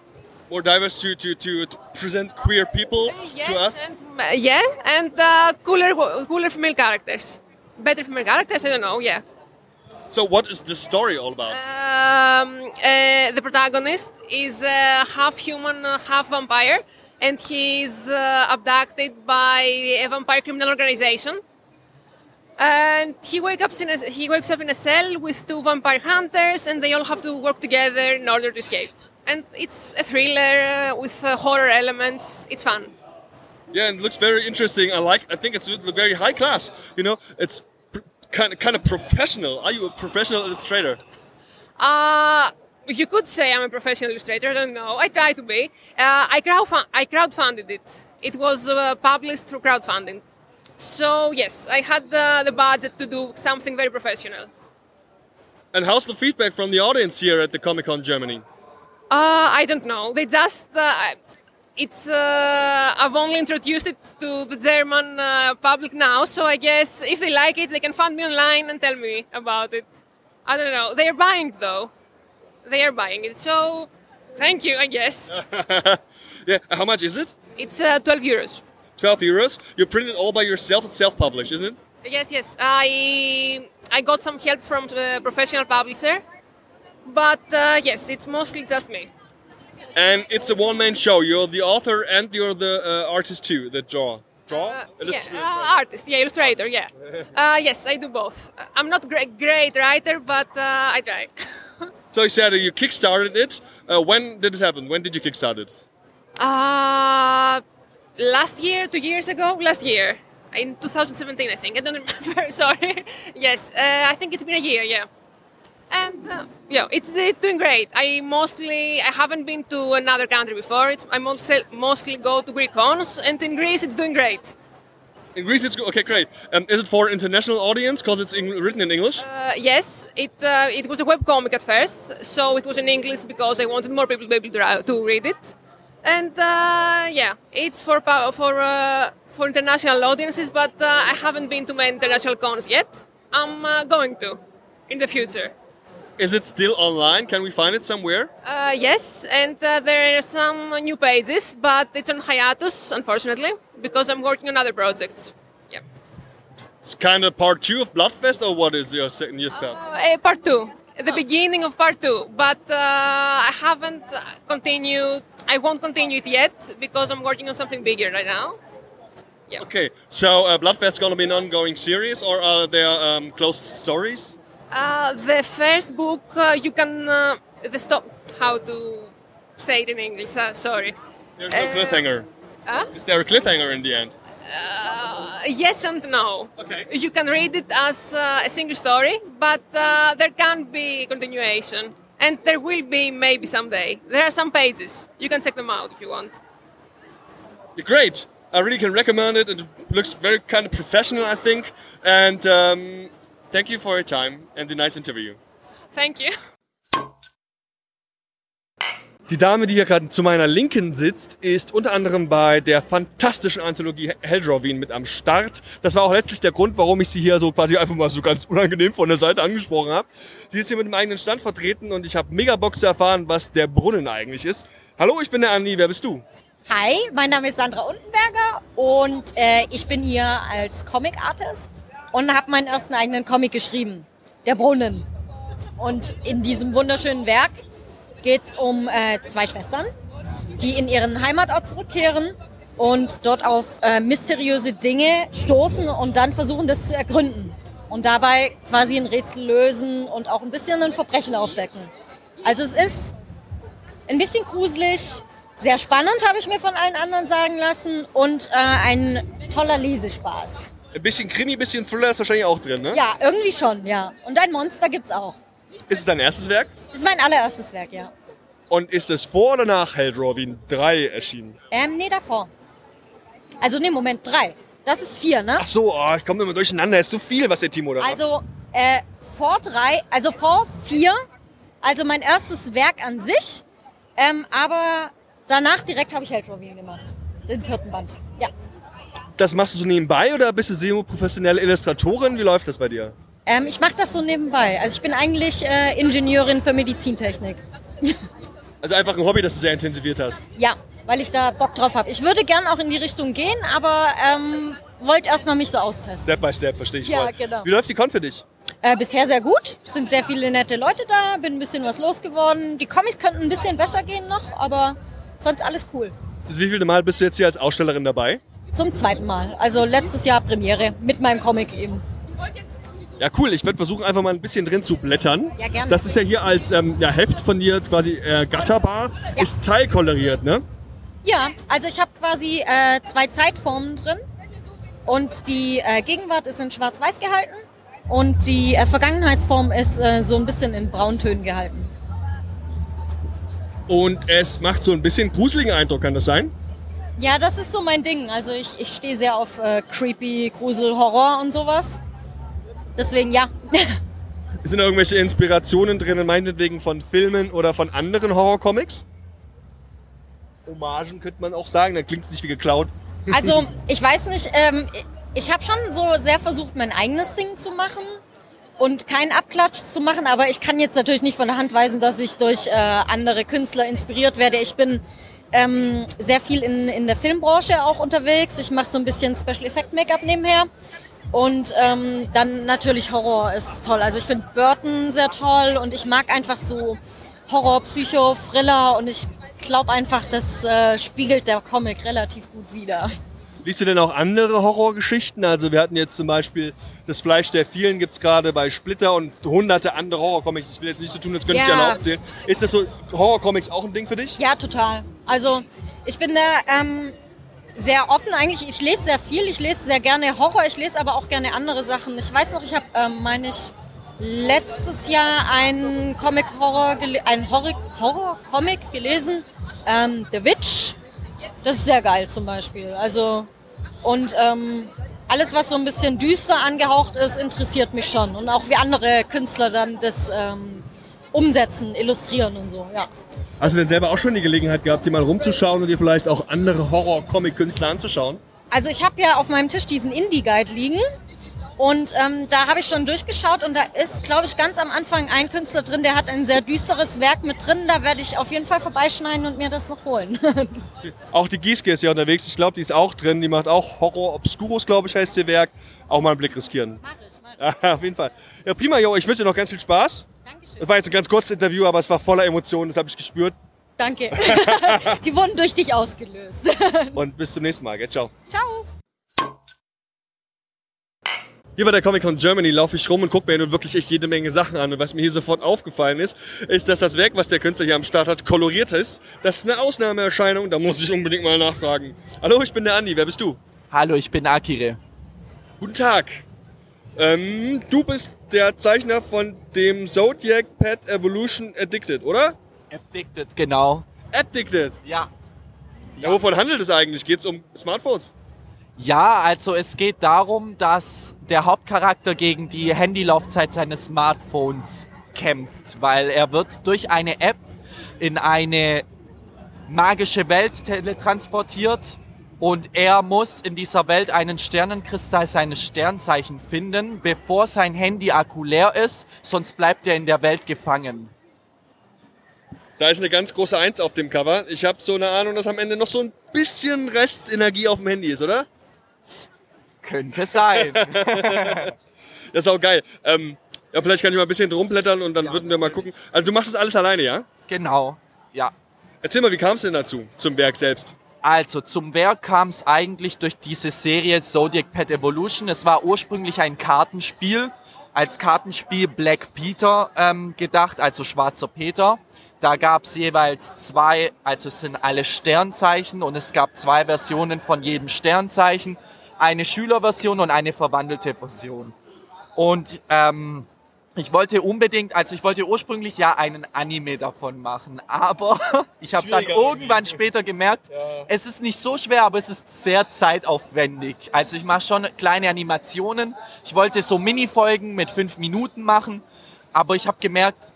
More diverse to, to, to, to present queer people to us? And, uh, yeah, and uh, cooler, cooler female characters. Better female characters, I don't know, yeah. So, what is the story all about? Um, uh, the protagonist is uh, half human, uh, half vampire, and he's uh, abducted by a vampire criminal organization. And he wakes up in a, he wakes up in a cell with two vampire hunters, and they all have to work together in order to escape. And it's a thriller uh, with uh, horror elements. It's fun. Yeah, and it looks very interesting. I like. I think it's very high class. You know, it's kind of kind of professional. Are you a professional illustrator? Uh, you could say I'm a professional illustrator. I don't know. I try to be. Uh, I, crowdfund- I crowdfunded it. It was uh, published through crowdfunding. So yes, I had the, the budget to do something very professional. And how's the feedback from the audience here at the Comic Con Germany? Uh, I don't know. They just uh, it's uh, I've only introduced it to the German uh, public now, so I guess if they like it, they can find me online and tell me about it. I don't know. They are buying it, though. They are buying it, so thank you. I guess yeah. How much is it? it's uh, 12 euros. 12 euros. You print it all by yourself. It's self-published, isn't it? Yes, yes. I I got some help from the professional publisher, but uh, yes, it's mostly just me. And it's a one-man show. You're the author and you're the uh, artist too. The draw. Draw. Yeah, uh, artist, yeah, illustrator, yeah. Uh, yes, I do both. I'm not great, great writer, but uh, I try. So you said you kickstarted it. Uh, when did it happen? When did you kickstart it? Uh, last year, two years ago, last year, in 2017, I think. I don't remember. Sorry. yes, uh, I think it's been a year. Yeah. And uh, yeah, it's, it's doing great. I mostly I haven't been to another country before. It's, I mostly mostly go to Greek cons, and in Greece it's doing great. In Greece, it's okay, great. Um, is it for international audience because it's in, written in English? Uh, yes, it uh, it was a web comic at first, so it was in English because I wanted more people to be able to, to read it. And uh, yeah, it's for for uh, for international audiences, but uh, I haven't been to many international cons yet. I'm uh, going to in the future. Is it still online? Can we find it somewhere? Uh, yes, and uh, there are some new pages, but it's on hiatus, unfortunately, because I'm working on other projects. Yeah. It's kind of part two of Bloodfest, or what is your second year stuff? Uh, part two, the beginning of part two, but uh, I haven't continued. I won't continue it yet because I'm working on something bigger right now. Yeah. Okay, so uh, Bloodfest's gonna be an ongoing series, or are there um, closed stories? Uh, the first book uh, you can uh, the stop how to say it in English. Uh, sorry. There's no Uh, cliffhanger. Huh? Is there a cliffhanger in the end? Uh, yes and no. Okay. You can read it as uh, a single story, but uh, there can be continuation, and there will be maybe someday. There are some pages. You can check them out if you want. Great. I really can recommend it. It looks very kind of professional, I think. And um, thank you for your time and the nice interview. Thank you. Die Dame, die hier gerade zu meiner Linken sitzt, ist unter anderem bei der fantastischen Anthologie Helldrawing mit am Start. Das war auch letztlich der Grund, warum ich sie hier so quasi einfach mal so ganz unangenehm von der Seite angesprochen habe. Sie ist hier mit einem eigenen Stand vertreten und ich habe mega Bock zu erfahren, was der Brunnen eigentlich ist. Hallo, ich bin der Andi. Wer bist du? Hi, mein Name ist Sandra Untenberger und äh, ich bin hier als Comic-Artist und habe meinen ersten eigenen Comic geschrieben, Der Brunnen. Und in diesem wunderschönen Werk geht es um äh, zwei Schwestern, die in ihren Heimatort zurückkehren und dort auf äh, mysteriöse Dinge stoßen und dann versuchen, das zu ergründen. Und dabei quasi ein Rätsel lösen und auch ein bisschen ein Verbrechen aufdecken. Also es ist ein bisschen gruselig, sehr spannend, habe ich mir von allen anderen sagen lassen und äh, ein toller Lesespaß. Ein bisschen Krimi, ein bisschen Thriller ist wahrscheinlich auch drin, ne? Ja, irgendwie schon, ja. Und ein Monster gibt's auch. Ist es dein erstes Werk? Das ist mein allererstes Werk, ja. Und ist es vor oder nach Helldrawing 3 erschienen? Ähm, nee, davor. Also, nee, Moment, drei. Das ist vier, ne? Ach so, oh, ich komme immer durcheinander. Ist zu viel, was der Timo da macht. Also, äh, vor drei, also vor vier, also mein erstes Werk an sich, ähm, aber danach direkt habe ich Helldrawing gemacht. Den vierten Band, ja. Das machst du so nebenbei oder bist du semi-professionelle Illustratorin? Wie läuft das bei dir? Ähm, ich mache das so nebenbei. Also ich bin eigentlich äh, Ingenieurin für Medizintechnik. Also einfach ein Hobby, das du sehr intensiviert hast. Ja, weil ich da Bock drauf habe. Ich würde gern auch in die Richtung gehen, aber ähm, wollte erstmal mich so austesten. Step by Step, verstehe ich Ja, voll. genau. Wie läuft die Con für dich? Äh, bisher sehr gut. Es sind sehr viele nette Leute da, bin ein bisschen was losgeworden. Die Comics könnten ein bisschen besser gehen noch, aber sonst alles cool. Wie viele Mal bist du jetzt hier als Ausstellerin dabei? Zum zweiten Mal. Also letztes Jahr Premiere mit meinem Comic eben. Ja, cool. Ich werde versuchen, einfach mal ein bisschen drin zu blättern. Ja, gerne. Das ist ja hier als ähm, ja, Heft von dir quasi äh, Gatterbar. Ja. Ist teilkoloriert, ne? Ja, also ich habe quasi äh, zwei Zeitformen drin. Und die äh, Gegenwart ist in Schwarz-Weiß gehalten. Und die äh, Vergangenheitsform ist äh, so ein bisschen in Brauntönen gehalten. Und es macht so ein bisschen gruseligen Eindruck, kann das sein? Ja, das ist so mein Ding. Also ich, ich stehe sehr auf äh, creepy, Grusel, Horror und sowas. Deswegen ja. Sind da irgendwelche Inspirationen drin, meinetwegen von Filmen oder von anderen Horrorcomics? Hommagen könnte man auch sagen, dann klingt es nicht wie geklaut. Also ich weiß nicht, ähm, ich habe schon so sehr versucht, mein eigenes Ding zu machen und keinen Abklatsch zu machen, aber ich kann jetzt natürlich nicht von der Hand weisen, dass ich durch äh, andere Künstler inspiriert werde. Ich bin ähm, sehr viel in, in der Filmbranche auch unterwegs. Ich mache so ein bisschen Special Effect Make-up nebenher. Und ähm, dann natürlich Horror ist toll. Also ich finde Burton sehr toll und ich mag einfach so Horror, Psycho, Thriller und ich glaube einfach, das äh, spiegelt der Comic relativ gut wider. Liest du denn auch andere Horrorgeschichten? Also wir hatten jetzt zum Beispiel Das Fleisch der vielen gibt es gerade bei Splitter und hunderte andere Horrorcomics. Ich will jetzt nicht so tun, als könnte ich Ja. sie alle aufzählen. Ist das so, Horrorcomics auch ein Ding für dich? Ja, total. Also ich bin da ähm, sehr offen eigentlich. Ich lese sehr viel. Ich lese sehr gerne Horror. Ich lese aber auch gerne andere Sachen. Ich weiß noch, ich habe, ähm, meine ich, letztes Jahr einen Comic-Horror, einen Horror- Horror-Comic gelesen, ähm, The Witch. Das ist sehr geil zum Beispiel. Also, und ähm, alles, was so ein bisschen düster angehaucht ist, interessiert mich schon. Und auch wie andere Künstler dann das ähm, umsetzen, illustrieren und so, ja. Hast du denn selber auch schon die Gelegenheit gehabt, dir mal rumzuschauen und dir vielleicht auch andere Horror-Comic-Künstler anzuschauen? Also ich habe ja auf meinem Tisch diesen Indie-Guide liegen und ähm, da habe ich schon durchgeschaut und da ist, glaube ich, ganz am Anfang ein Künstler drin, der hat ein sehr düsteres Werk mit drin. Da werde ich auf jeden Fall vorbeischneiden und mir das noch holen. Auch die Gieske ist ja unterwegs. Ich glaube, die ist auch drin. Die macht auch Horror Obscurus, glaube ich, heißt ihr Werk. Auch mal einen Blick riskieren. Mach ich, mach ich. auf jeden Fall. Ja, prima, Jo. Ich wünsche dir noch ganz viel Spaß. Dankeschön. Das war jetzt ein ganz kurzes Interview, aber es war voller Emotionen. Das habe ich gespürt. Danke. Die wurden durch dich ausgelöst. Und bis zum nächsten Mal. Gell? Ciao. Ciao. Hier bei der Comic Con Germany laufe ich rum und gucke mir nun wirklich echt jede Menge Sachen an. Und was mir hier sofort aufgefallen ist, ist, dass das Werk, was der Künstler hier am Start hat, koloriert ist. Das ist eine Ausnahmeerscheinung, da muss ich unbedingt mal nachfragen. Hallo, ich bin der Andi, wer bist du? Hallo, ich bin Akire. Guten Tag. Ähm, du bist der Zeichner von dem Zodiac Pet Evolution Addicted, oder? Addicted, genau. Addicted? Ja. Ja, wovon handelt es eigentlich? Geht es um Smartphones? Ja, also es geht darum, dass der Hauptcharakter gegen die Handylaufzeit seines Smartphones kämpft, weil er wird durch eine App in eine magische Welt teletransportiert und er muss in dieser Welt einen Sternenkristall seines Sternzeichen finden, bevor sein Handy-Akku leer ist, sonst bleibt er in der Welt gefangen. Da ist eine ganz große Eins auf dem Cover. Ich habe so eine Ahnung, dass am Ende noch so ein bisschen Restenergie auf dem Handy ist, oder? Könnte sein. das ist auch geil. Ähm, ja, vielleicht kann ich mal ein bisschen rumblättern und dann würden wir mal gucken. Also du machst das alles alleine, ja? Genau, ja. Erzähl mal, wie kam es denn dazu, zum Werk selbst? Also zum Werk kam es eigentlich durch diese Serie Zodiac Pet Evolution. Es war ursprünglich ein Kartenspiel, als Kartenspiel Black Peter ähm, gedacht, also Schwarzer Peter. Da gab es jeweils zwei, also es sind alle Sternzeichen und es gab zwei Versionen von jedem Sternzeichen. Eine Schülerversion und eine verwandelte Version. Und ähm, ich wollte unbedingt, also ich wollte ursprünglich ja einen Anime davon machen, aber ich habe dann irgendwann später gemerkt, es ist nicht so schwer, aber es ist sehr zeitaufwendig. Also ich mache schon kleine Animationen. Ich wollte so Mini-Folgen mit fünf Minuten machen, aber ich habe gemerkt,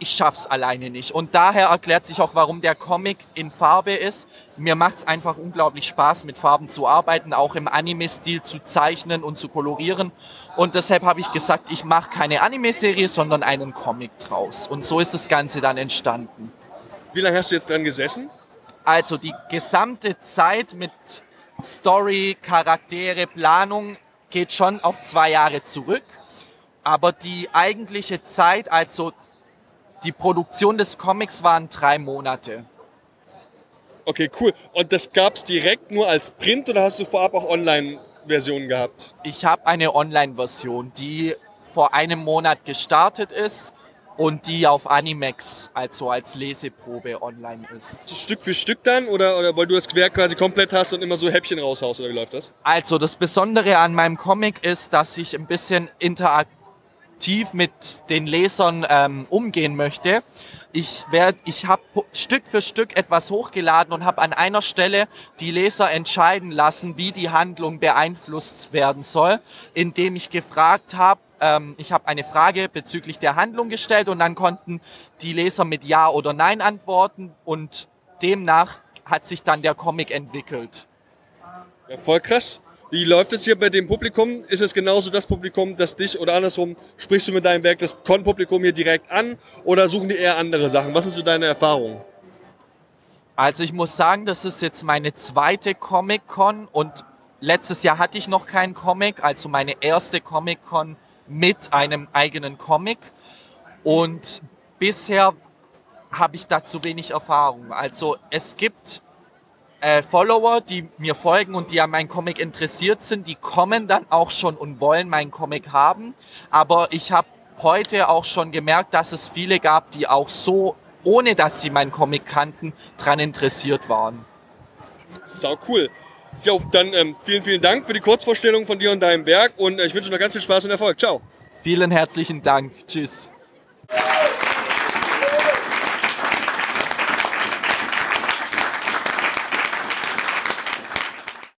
ich schaff's alleine nicht. Und daher erklärt sich auch, warum der Comic in Farbe ist. Mir macht's einfach unglaublich Spaß, mit Farben zu arbeiten, auch im Anime-Stil zu zeichnen und zu kolorieren. Und deshalb habe ich gesagt, ich mache keine Anime-Serie, sondern einen Comic draus. Und so ist das Ganze dann entstanden. Wie lange hast du jetzt dran gesessen? Also die gesamte Zeit mit Story, Charaktere, Planung geht schon auf zwei Jahre zurück. Aber die eigentliche Zeit, also die Produktion des Comics waren drei Monate. Okay, cool. Und das gab's direkt nur als Print oder hast du vorab auch Online-Versionen gehabt? Ich habe eine Online-Version, die vor einem Monat gestartet ist und die auf Animex, also als Leseprobe online ist. Stück für Stück dann oder, oder weil du das Werk quasi komplett hast und immer so Häppchen raushaust oder wie läuft das? Also das Besondere an meinem Comic ist, dass ich ein bisschen interaktiv mit den Lesern ähm, umgehen möchte. Ich, ich habe Stück für Stück etwas hochgeladen und habe an einer Stelle die Leser entscheiden lassen, wie die Handlung beeinflusst werden soll, indem ich gefragt habe, ähm, ich habe eine Frage bezüglich der Handlung gestellt und dann konnten die Leser mit Ja oder Nein antworten und demnach hat sich dann der Comic entwickelt. Ja, voll krass. Wie läuft es hier bei dem Publikum? Ist es genauso das Publikum, das dich oder andersrum sprichst du mit deinem Werk das Con-Publikum hier direkt an oder suchen die eher andere Sachen? Was ist so deine Erfahrung? Also ich muss sagen, das ist jetzt meine zweite Comic-Con und letztes Jahr hatte ich noch keinen Comic, also meine erste Comic-Con mit einem eigenen Comic und bisher habe ich da zu wenig Erfahrung. Also es gibt äh, Follower, die mir folgen und die an meinen Comic interessiert sind, die kommen dann auch schon und wollen meinen Comic haben. Aber ich habe heute auch schon gemerkt, dass es viele gab, die auch so, ohne dass sie meinen Comic kannten, dran interessiert waren. Sau cool. Jo, dann ähm, vielen, vielen Dank für die Kurzvorstellung von dir und deinem Werk und äh, ich wünsche noch ganz viel Spaß und Erfolg. Ciao. Vielen herzlichen Dank. Tschüss.